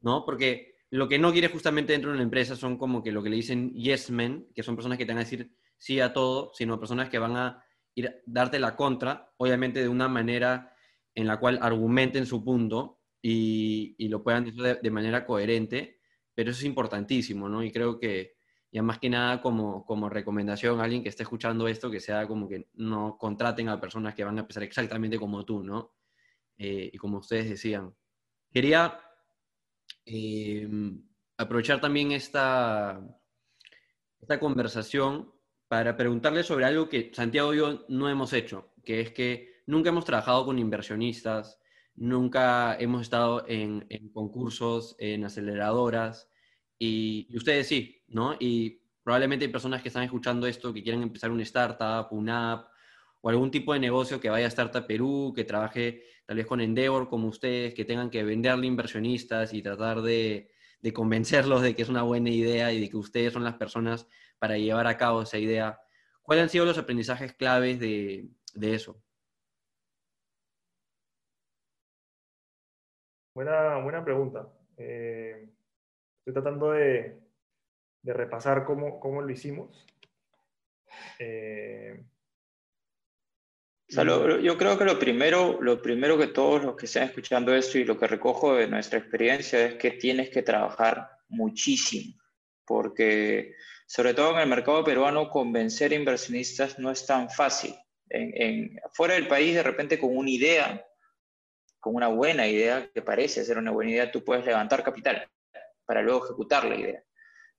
¿no? Porque lo que no quiere justamente dentro de una empresa son como que lo que le dicen yes men, que son personas que te van a decir sí a todo, sino personas que van a ir, darte la contra, obviamente de una manera en la cual argumenten su punto y, lo puedan decir de, manera coherente, pero eso es importantísimo, ¿no? Y creo que, ya más que nada como, como recomendación a alguien que esté escuchando esto, que sea como que no contraten a personas que van a pensar exactamente como tú, ¿no? Eh, y como ustedes decían. Quería eh, aprovechar también esta, esta conversación para preguntarle sobre algo que Santiago y yo no hemos hecho, que es que nunca hemos trabajado con inversionistas, nunca hemos estado en, concursos, en aceleradoras, y, ustedes sí, ¿no? Y probablemente hay personas que están escuchando esto que quieren empezar una startup, una app, o algún tipo de negocio que vaya a Startup Perú, que trabaje tal vez con Endeavor como ustedes, que tengan que venderle inversionistas y tratar de convencerlos de que es una buena idea y de que ustedes son las personas para llevar a cabo esa idea. ¿Cuáles han sido los aprendizajes claves de, eso? Buena, buena pregunta. Eh, estoy tratando de, repasar cómo, lo hicimos. Eh, yo creo que lo primero, lo primero que todos los que están escuchando esto y lo que recojo de nuestra experiencia es que tienes que trabajar muchísimo, porque sobre todo en el mercado peruano, convencer inversionistas no es tan fácil. En, fuera del país, de repente, con una idea, con una buena idea, que parece ser una buena idea, tú puedes levantar capital para luego ejecutar la idea.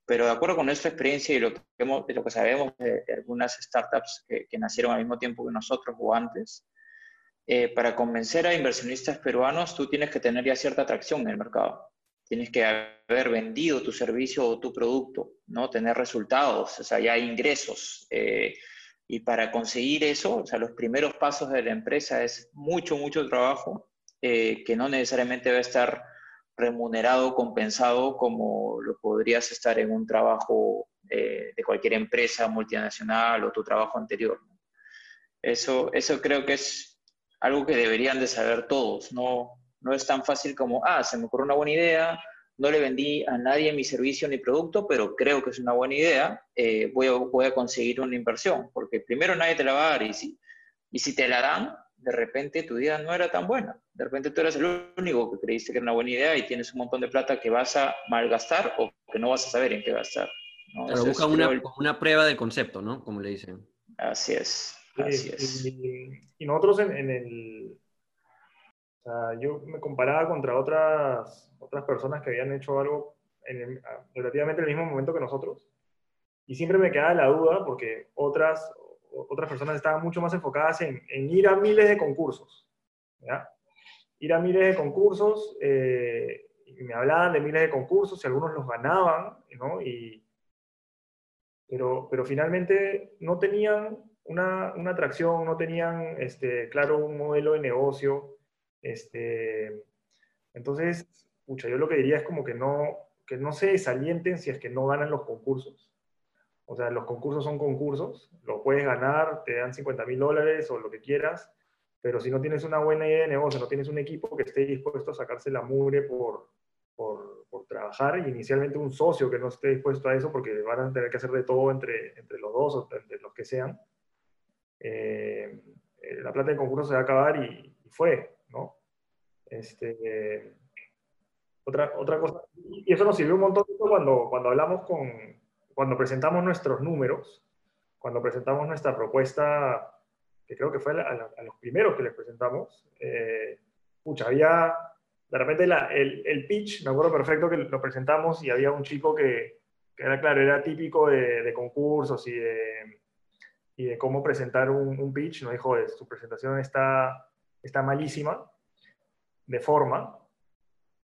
pero de acuerdo con nuestra experiencia y lo que, lo que sabemos de, algunas startups que, que, nacieron al mismo tiempo que nosotros o antes, eh, para convencer a inversionistas peruanos tú tienes que tener ya cierta atracción en el mercado. Tienes que haber vendido tu servicio o tu producto, ¿no? Tener resultados, o sea, ya ingresos. Eh, y para conseguir eso, o sea, los primeros pasos de la empresa es mucho, mucho trabajo eh, que no necesariamente va a estar remunerado, compensado como lo podrías estar en un trabajo eh, de cualquier empresa multinacional o tu trabajo anterior. Eso, eso creo que es algo que deberían de saber todos. No, no es tan fácil como, ah, se me ocurrió una buena idea, no le vendí a nadie mi servicio ni producto, pero creo que es una buena idea, eh, voy, a, voy, a, conseguir una inversión, porque primero nadie te la va a dar y si, y si te la dan, de repente tu idea no era tan buena. De repente tú eras el único que creíste que era una buena idea y tienes un montón de plata que vas a malgastar o que no vas a saber en qué gastar. ¿no? Pero busca una, una, prueba del concepto, ¿no? Como le dicen. Así es. Así es. Y, nosotros en, en, el... Sea, yo me comparaba contra otras, otras personas que habían hecho algo en relativamente en el mismo momento que nosotros. Y siempre me quedaba la duda porque otras, otras personas estaban mucho más enfocadas en, en ir a miles de concursos. ¿ya? Ir a miles de concursos, eh, y me hablaban de miles de concursos y algunos los ganaban, ¿no? Y, pero, pero finalmente no tenían una, una atracción, no tenían, este, claro, un modelo de negocio. Este, entonces, pucha, yo lo que diría es como que no, que no se desalienten si es que no ganan los concursos. O sea, los concursos son concursos, lo puedes ganar, te dan 50 mil dólares o lo que quieras, pero si no tienes una buena idea de negocio, no tienes un equipo que esté dispuesto a sacarse la mugre por, por, trabajar, y inicialmente un socio que no esté dispuesto a eso, porque van a tener que hacer de todo entre, entre los dos o entre los que sean, eh, la plata de concurso se va a acabar y, fue. Este, otra, otra cosa, y eso nos sirvió un montón cuando, cuando hablamos con, cuando presentamos nuestros números, cuando presentamos nuestra propuesta, que creo que fue a, los primeros que les presentamos, eh, pucha, había, de repente el, el, pitch, me acuerdo perfecto que lo presentamos y había un chico que, que era, claro, era típico de, de, concursos y de, y de cómo presentar un, un pitch, no dijo, su presentación está, está malísima, de forma,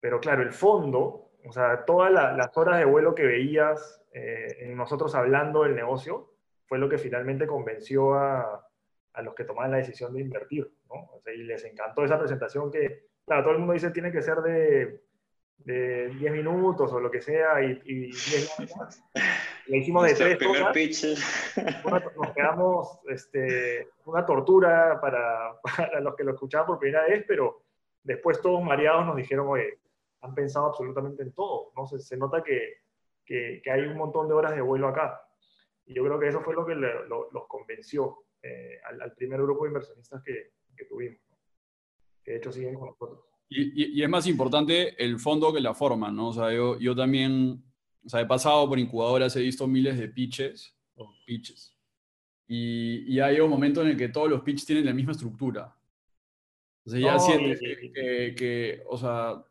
pero claro, el fondo, o sea, todas las horas de vuelo que veías eh, en nosotros hablando del negocio, fue lo que finalmente convenció a, a los que tomaban la decisión de invertir, ¿no? O sea, y les encantó esa presentación que, claro, todo el mundo dice tiene que ser de, de 10 minutos o lo que sea y, y 10 minutos. Le hicimos de tres cosas. nos quedamos este, una tortura para, (laughs) para los que lo escuchaban por primera vez, pero después todos mareados nos dijeron, oye, han pensado absolutamente en todo. ¿no? Se, se nota que, que, que, hay un montón de horas de vuelo acá. Y yo creo que eso fue lo que le, lo, los convenció eh, al, al, primer grupo de inversionistas que, que tuvimos, ¿no? que de hecho siguen con nosotros. Y, y, y, es más importante el fondo que la forma, ¿no? O sea, yo, yo también, o sea, he pasado por incubadoras, he visto miles de pitches, o pitches, y, y hay un momento en el que todos los pitches tienen la misma estructura. O sea, ya sientes que, que, que, o sea,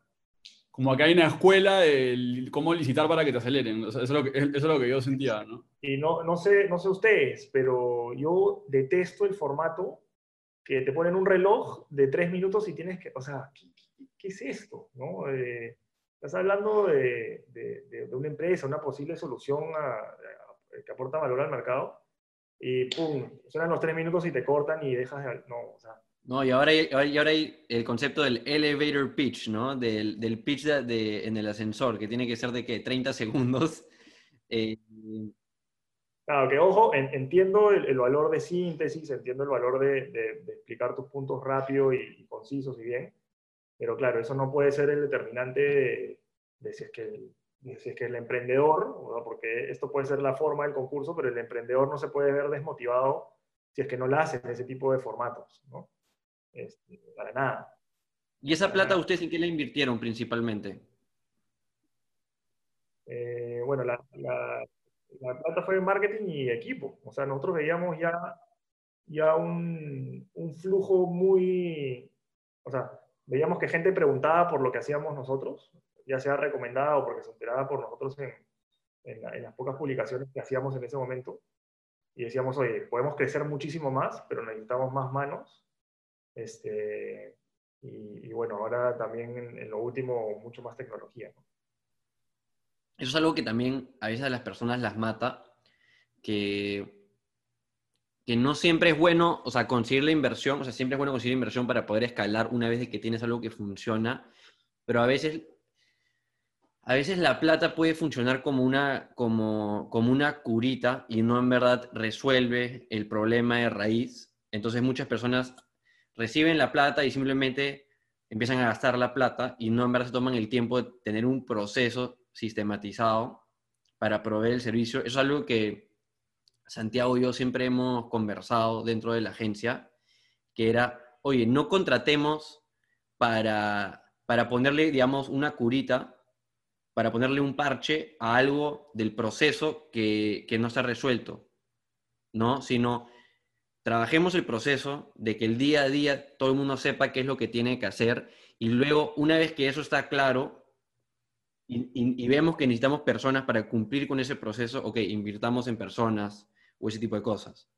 como acá hay una escuela de cómo licitar para que te aceleren. O sea, eso, es lo que, eso, es lo que, yo sentía, ¿no? Y no, no, sé, no sé ustedes, pero yo detesto el formato que te ponen un reloj de tres minutos y tienes que, o sea, ¿qué, qué es esto? ¿no? Eh, estás hablando de, de, de, una empresa, una posible solución a, a, que aporta valor al mercado, y pum, suenan los tres minutos y te cortan y dejas de, no, o sea, no, y ahora hay, y ahora hay el concepto del elevator pitch, ¿no? Del, del pitch de, de, en el ascensor, que tiene que ser de qué, 30 segundos. (laughs) Eh... Claro, que ojo, en, entiendo el, el, valor de síntesis, entiendo el valor de, de, de explicar tus puntos rápido y, y, concisos y bien, pero claro, eso no puede ser el determinante de, si, es que el, si es que el emprendedor, ¿no? porque esto puede ser la forma del concurso, pero el emprendedor no se puede ver desmotivado si es que no lo hace en ese tipo de formatos, ¿no? Este, para nada. ¿Y esa plata ustedes en qué la invirtieron principalmente? Eh, bueno, la, la, la, plata fue en marketing y equipo. O sea, nosotros veíamos ya, ya un, un, flujo muy... O sea, veíamos que gente preguntaba por lo que hacíamos nosotros, ya sea recomendada o porque se enteraba por nosotros en, en, las pocas publicaciones que hacíamos en ese momento y decíamos, oye, podemos crecer muchísimo más, pero necesitamos más manos. Este, y, bueno, ahora también en, lo último, mucho más tecnología. Eso es algo que también a veces las personas las mata, que, que no siempre es bueno, o sea, conseguir la inversión, o sea, siempre es bueno conseguir inversión para poder escalar una vez que tienes algo que funciona, pero a veces a veces la plata puede funcionar como una, como, como una curita y no en verdad resuelve el problema de raíz. Entonces muchas personas reciben la plata y simplemente empiezan a gastar la plata y no en verdad se toman el tiempo de tener un proceso sistematizado para proveer el servicio. Eso es algo que Santiago y yo siempre hemos conversado dentro de la agencia, que era, oye, no contratemos para, para ponerle, digamos, una curita para ponerle un parche a algo del proceso que, no está resuelto, ¿no? Sino trabajemos el proceso de que el día a día todo el mundo sepa qué es lo que tiene que hacer y luego, una vez que eso está claro y, vemos que necesitamos personas para cumplir con ese proceso, ok, invirtamos en personas o ese tipo de cosas,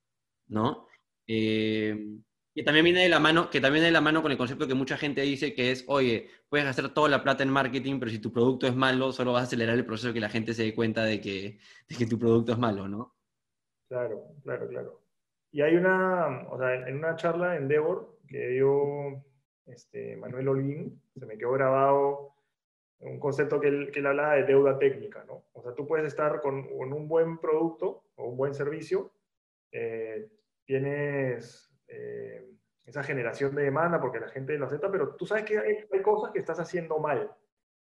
¿no? Eh, que también viene de la mano, que también de la mano con el concepto que mucha gente dice que es, oye, puedes hacer toda la plata en marketing, pero si tu producto es malo, solo vas a acelerar el proceso que la gente se dé cuenta de que, de que tu producto es malo, ¿no? Claro, claro, claro. Y hay una, o sea, en una charla en Endeavor que dio este, Manuel Olguín, se me quedó grabado un concepto que él, que él hablaba de deuda técnica, ¿no? O sea, tú puedes estar con, un buen producto o un buen servicio, eh, tienes eh, esa generación de demanda porque la gente lo acepta, pero tú sabes que hay, cosas que estás haciendo mal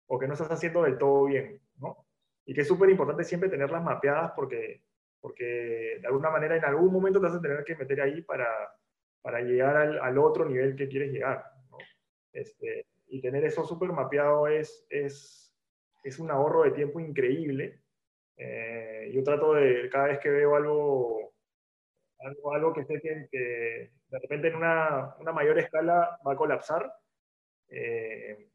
o que no estás haciendo del todo bien, ¿no? Y que es súper importante siempre tenerlas mapeadas porque, porque de alguna manera en algún momento te vas a tener que meter ahí para, para llegar al, al otro nivel que quieres llegar, ¿no? Este, y tener eso súper mapeado es, es, es un ahorro de tiempo increíble. Eh, yo trato de, cada vez que veo algo algo, algo que sé que, de repente en una, una, mayor escala va a colapsar, eh,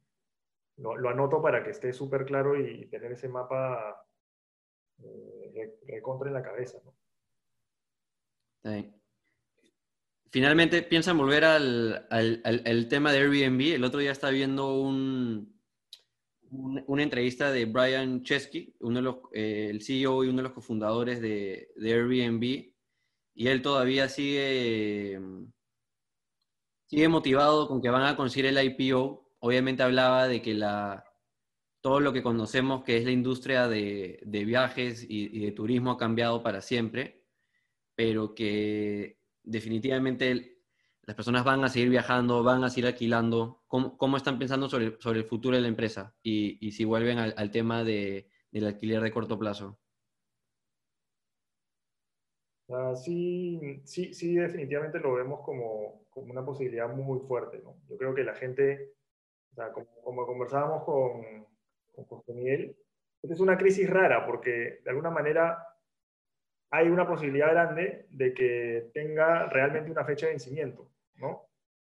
lo, anoto para que esté súper claro y tener ese mapa eh, en la cabeza. Finalmente, ¿piensan volver al, al, al, tema de Airbnb? El otro día estaba viendo un, una entrevista de Brian Chesky, uno de los, eh, el CEO y uno de los cofundadores de, de Airbnb, y él todavía sigue, sigue motivado con que van a conseguir el IPO. Obviamente hablaba de que la, todo lo que conocemos que es la industria de, viajes y, de turismo ha cambiado para siempre, pero que definitivamente las personas van a seguir viajando, van a seguir alquilando. ¿Cómo, están pensando sobre, sobre, el futuro de la empresa? Y, si vuelven al, tema de, del alquiler de corto plazo sí, sí, sí, definitivamente lo vemos como, como, una posibilidad muy fuerte. Yo creo que la gente, o sea, como, conversábamos con, con José Miguel, es una crisis rara porque de alguna manera hay una posibilidad grande de que tenga realmente una fecha de vencimiento, ¿no?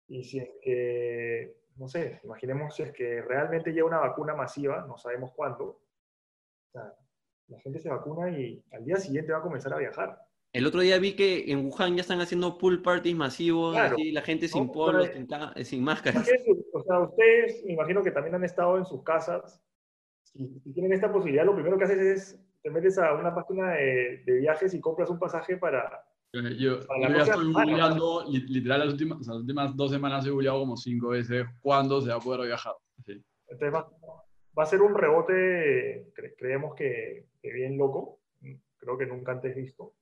Y si es que, no sé, imaginemos si es que realmente llega una vacuna masiva, no sabemos cuándo, o sea, la gente se vacuna y al día siguiente va a comenzar a viajar. El otro día vi que en Wuhan ya están haciendo pool parties masivos, así, la gente sin polos, sin, máscaras. (laughs) O sea, ustedes, me imagino que también han estado en sus casas. Si, tienen esta posibilidad, lo primero que haces es, te metes a una página de, viajes y compras un pasaje para... Yo, ya estoy googleando, literal, las últimas, las últimas dos semanas he googleado como cinco veces cuándo se va a poder viajar. Entonces va, va, a ser un rebote, creemos que, que bien loco, creo que nunca antes visto.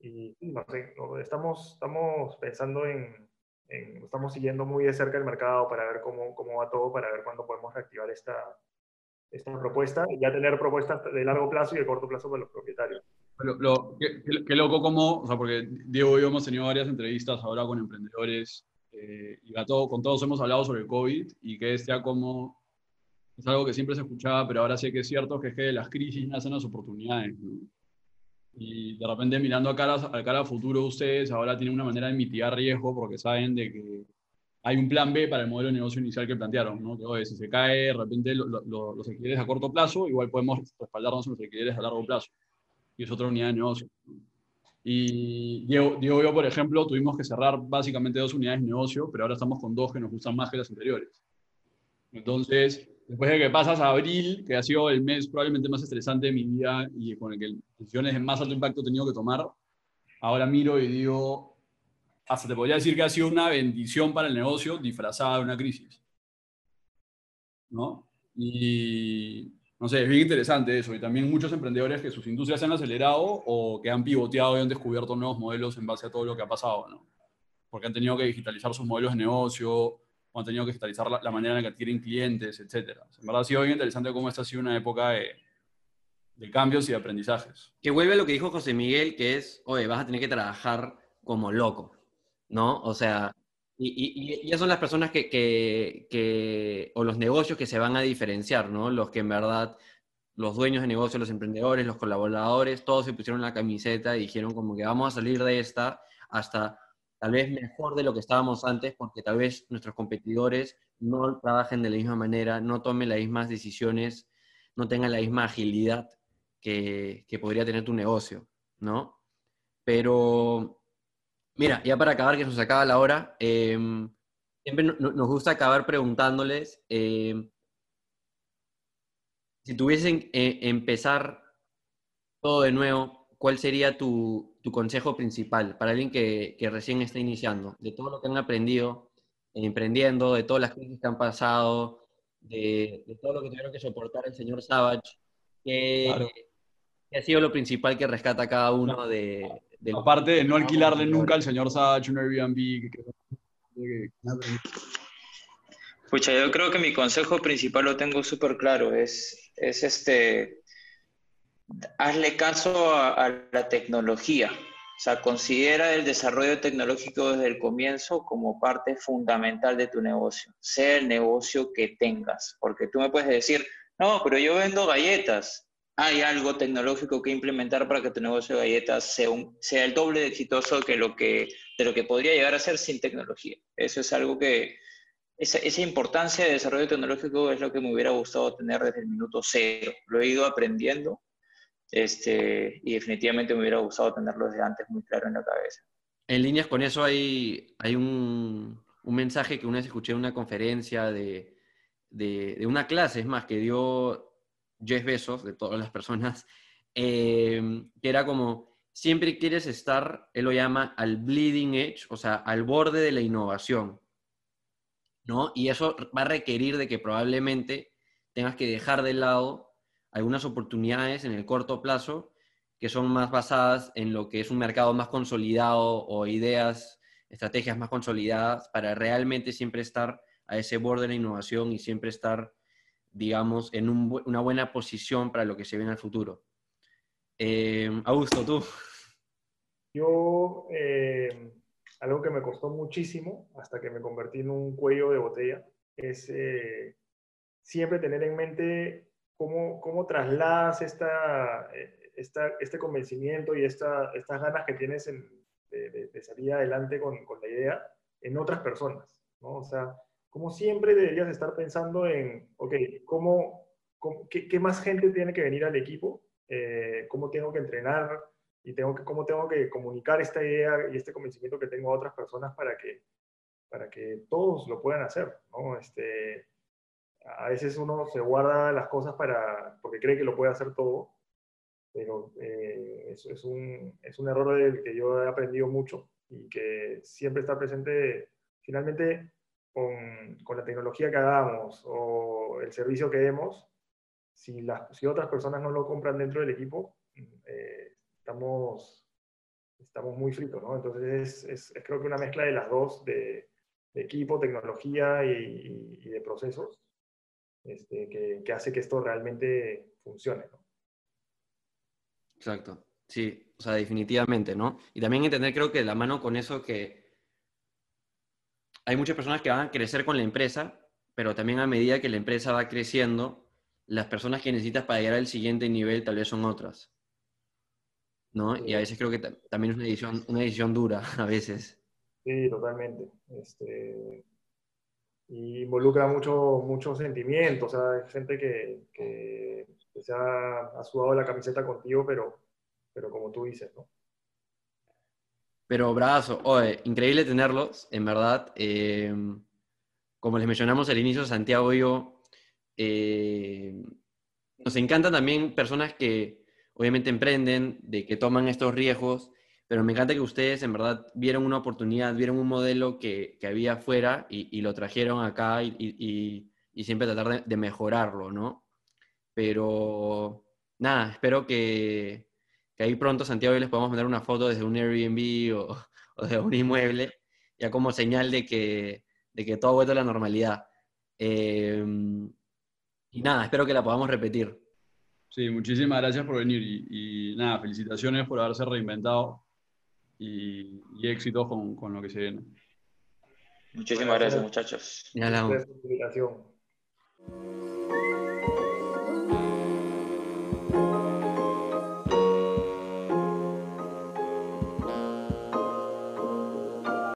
Y no sé, estamos, estamos pensando en, estamos siguiendo muy de cerca el mercado para ver cómo, cómo va todo, para ver cuándo podemos reactivar esta, esta propuesta y ya tener propuestas de largo plazo y de corto plazo para los propietarios. Pero, lo, qué, loco como, o sea, porque Diego y yo hemos tenido varias entrevistas ahora con emprendedores eh, y a todo, con todos hemos hablado sobre el COVID y que sea como, es algo que siempre se escuchaba, pero ahora sé que es cierto que es que las crisis nacen las oportunidades. ¿no? Y de repente mirando a cara, a cara a futuro ustedes ahora tienen una manera de mitigar riesgo porque saben de que hay un plan B para el modelo de negocio inicial que plantearon, ¿no? Que, oye, si se cae de repente los alquileres a corto plazo, igual podemos respaldarnos en los alquileres a largo plazo. Y es otra unidad de negocio. Y Diego, Diego y yo, por ejemplo, tuvimos que cerrar básicamente dos unidades de negocio, pero ahora estamos con dos que nos gustan más que las anteriores. Entonces, después de que pasas a abril, que ha sido el mes probablemente más estresante de mi vida y con el que decisiones de más alto impacto he tenido que tomar, ahora miro y digo, hasta te podría decir que ha sido una bendición para el negocio disfrazada de una crisis. ¿No? Y no sé, es bien interesante eso. Y también muchos emprendedores que sus industrias han acelerado o que han pivoteado y han descubierto nuevos modelos en base a todo lo que ha pasado, ¿no? Porque han tenido que digitalizar sus modelos de negocio o han tenido que digitalizar la, manera en la que adquieren clientes, etc. En verdad ha sido bien interesante cómo esta ha sido una época de, de cambios y de aprendizajes. Que vuelve a lo que dijo José Miguel, que es, oye, vas a tener que trabajar como loco, ¿no? O sea, y, y, son las personas que, que, o los negocios que se van a diferenciar, ¿no? Los que en verdad, los dueños de negocios, los emprendedores, los colaboradores, todos se pusieron la camiseta y dijeron como que vamos a salir de esta hasta tal vez mejor de lo que estábamos antes, porque tal vez nuestros competidores no trabajen de la misma manera, no tomen las mismas decisiones, no tengan la misma agilidad que, que podría tener tu negocio, ¿no? Pero Mira, ya para acabar, que nos acaba la hora, em, siempre nos gusta acabar preguntándoles em, si tuviesen eh, empezar todo de nuevo, ¿cuál sería tu, consejo principal para alguien que, recién está iniciando? De todo lo que han aprendido emprendiendo, de todas las crisis que han pasado, de, todo lo que tuvieron que soportar el señor Savage, ¿qué, ha sido lo principal que rescata cada uno de, Aparte de no alquilarle nunca al señor Sach un Airbnb. Pucha, yo creo que mi consejo principal lo tengo súper claro, es, es este, hazle caso a, la tecnología, o sea, considera el desarrollo tecnológico desde el comienzo como parte fundamental de tu negocio, sea el negocio que tengas, porque tú me puedes decir, no, pero yo vendo galletas, hay algo tecnológico que implementar para que tu negocio de galletas sea, el doble de exitoso que lo que, de lo que podría llegar a ser sin tecnología. Eso es algo que, esa, esa, importancia de desarrollo tecnológico es lo que me hubiera gustado tener desde el minuto cero. Lo he ido aprendiendo este, y definitivamente me hubiera gustado tenerlo desde antes muy claro en la cabeza. En líneas con eso hay, hay un, un mensaje que una vez escuché en una conferencia de, de, de una clase, es más, que dio Jeff Bezos, de todas las personas, em, que era como, siempre quieres estar, él lo llama, al bleeding edge, o sea, al borde de la innovación, ¿no? Y eso va a requerir de que probablemente tengas que dejar de lado algunas oportunidades en el corto plazo que son más basadas en lo que es un mercado más consolidado o ideas, estrategias más consolidadas para realmente siempre estar a ese borde de la innovación y siempre estar digamos, en una buena posición para lo que se viene al futuro. Eh, Augusto, tú. Yo, eh, algo que me costó muchísimo hasta que me convertí en un cuello de botella, es eh, siempre tener en mente cómo, cómo trasladas esta, esta, este convencimiento y esta, estas ganas que tienes de, de, salir adelante con, con, la idea en otras personas, ¿no? O sea, como siempre deberías estar pensando en, ok, ¿cómo, qué, más gente tiene que venir al equipo? Eh, ¿Cómo tengo que entrenar? Y tengo que, cómo tengo que comunicar esta idea y este convencimiento que tengo a otras personas para que, para que todos lo puedan hacer, ¿no? Este, a veces uno se guarda las cosas para, porque cree que lo puede hacer todo, pero eh, eso es un, es un error del que yo he aprendido mucho y que siempre está presente. Finalmente, con, la tecnología que hagamos o el servicio que demos, si, las, si otras personas no lo compran dentro del equipo, eh, estamos, estamos muy fritos, ¿no? Entonces es, es, creo que una mezcla de las dos, de, equipo, tecnología y, de procesos, este, que, que, hace que esto realmente funcione, ¿no? Exacto, sí, o sea, definitivamente, ¿no? Y también entender, creo que la mano con eso que hay muchas personas que van a crecer con la empresa, pero también a medida que la empresa va creciendo, las personas que necesitas para llegar al siguiente nivel tal vez son otras. ¿No? Y a veces creo que también es una decisión, una decisión dura, (laughs) a veces. Sí, totalmente. Este, y involucra mucho, mucho sentimiento, o sea, hay gente que, que, se ha, ha, sudado la camiseta contigo, pero, pero como tú dices, ¿no? Pero brazo, oye, increíble tenerlos, en verdad. Eh, como les mencionamos al inicio, Santiago y yo, eh, nos encantan también personas que obviamente emprenden, de que toman estos riesgos, pero me encanta que ustedes en verdad vieron una oportunidad, vieron un modelo que, que había afuera y, y, lo trajeron acá y, y, y siempre tratar de, de, mejorarlo, ¿no? Pero nada, espero que, que ahí pronto Santiago y les podamos mandar una foto desde un Airbnb o, (laughs) o de un inmueble, ya como señal de que, de que todo ha vuelto a la normalidad. Eh, y nada, espero que la podamos repetir. Sí, muchísimas gracias por venir y, y nada, felicitaciones por haberse reinventado y, y éxitos con, con, lo que se viene. Muchísimas gracias, muchachos. Ya la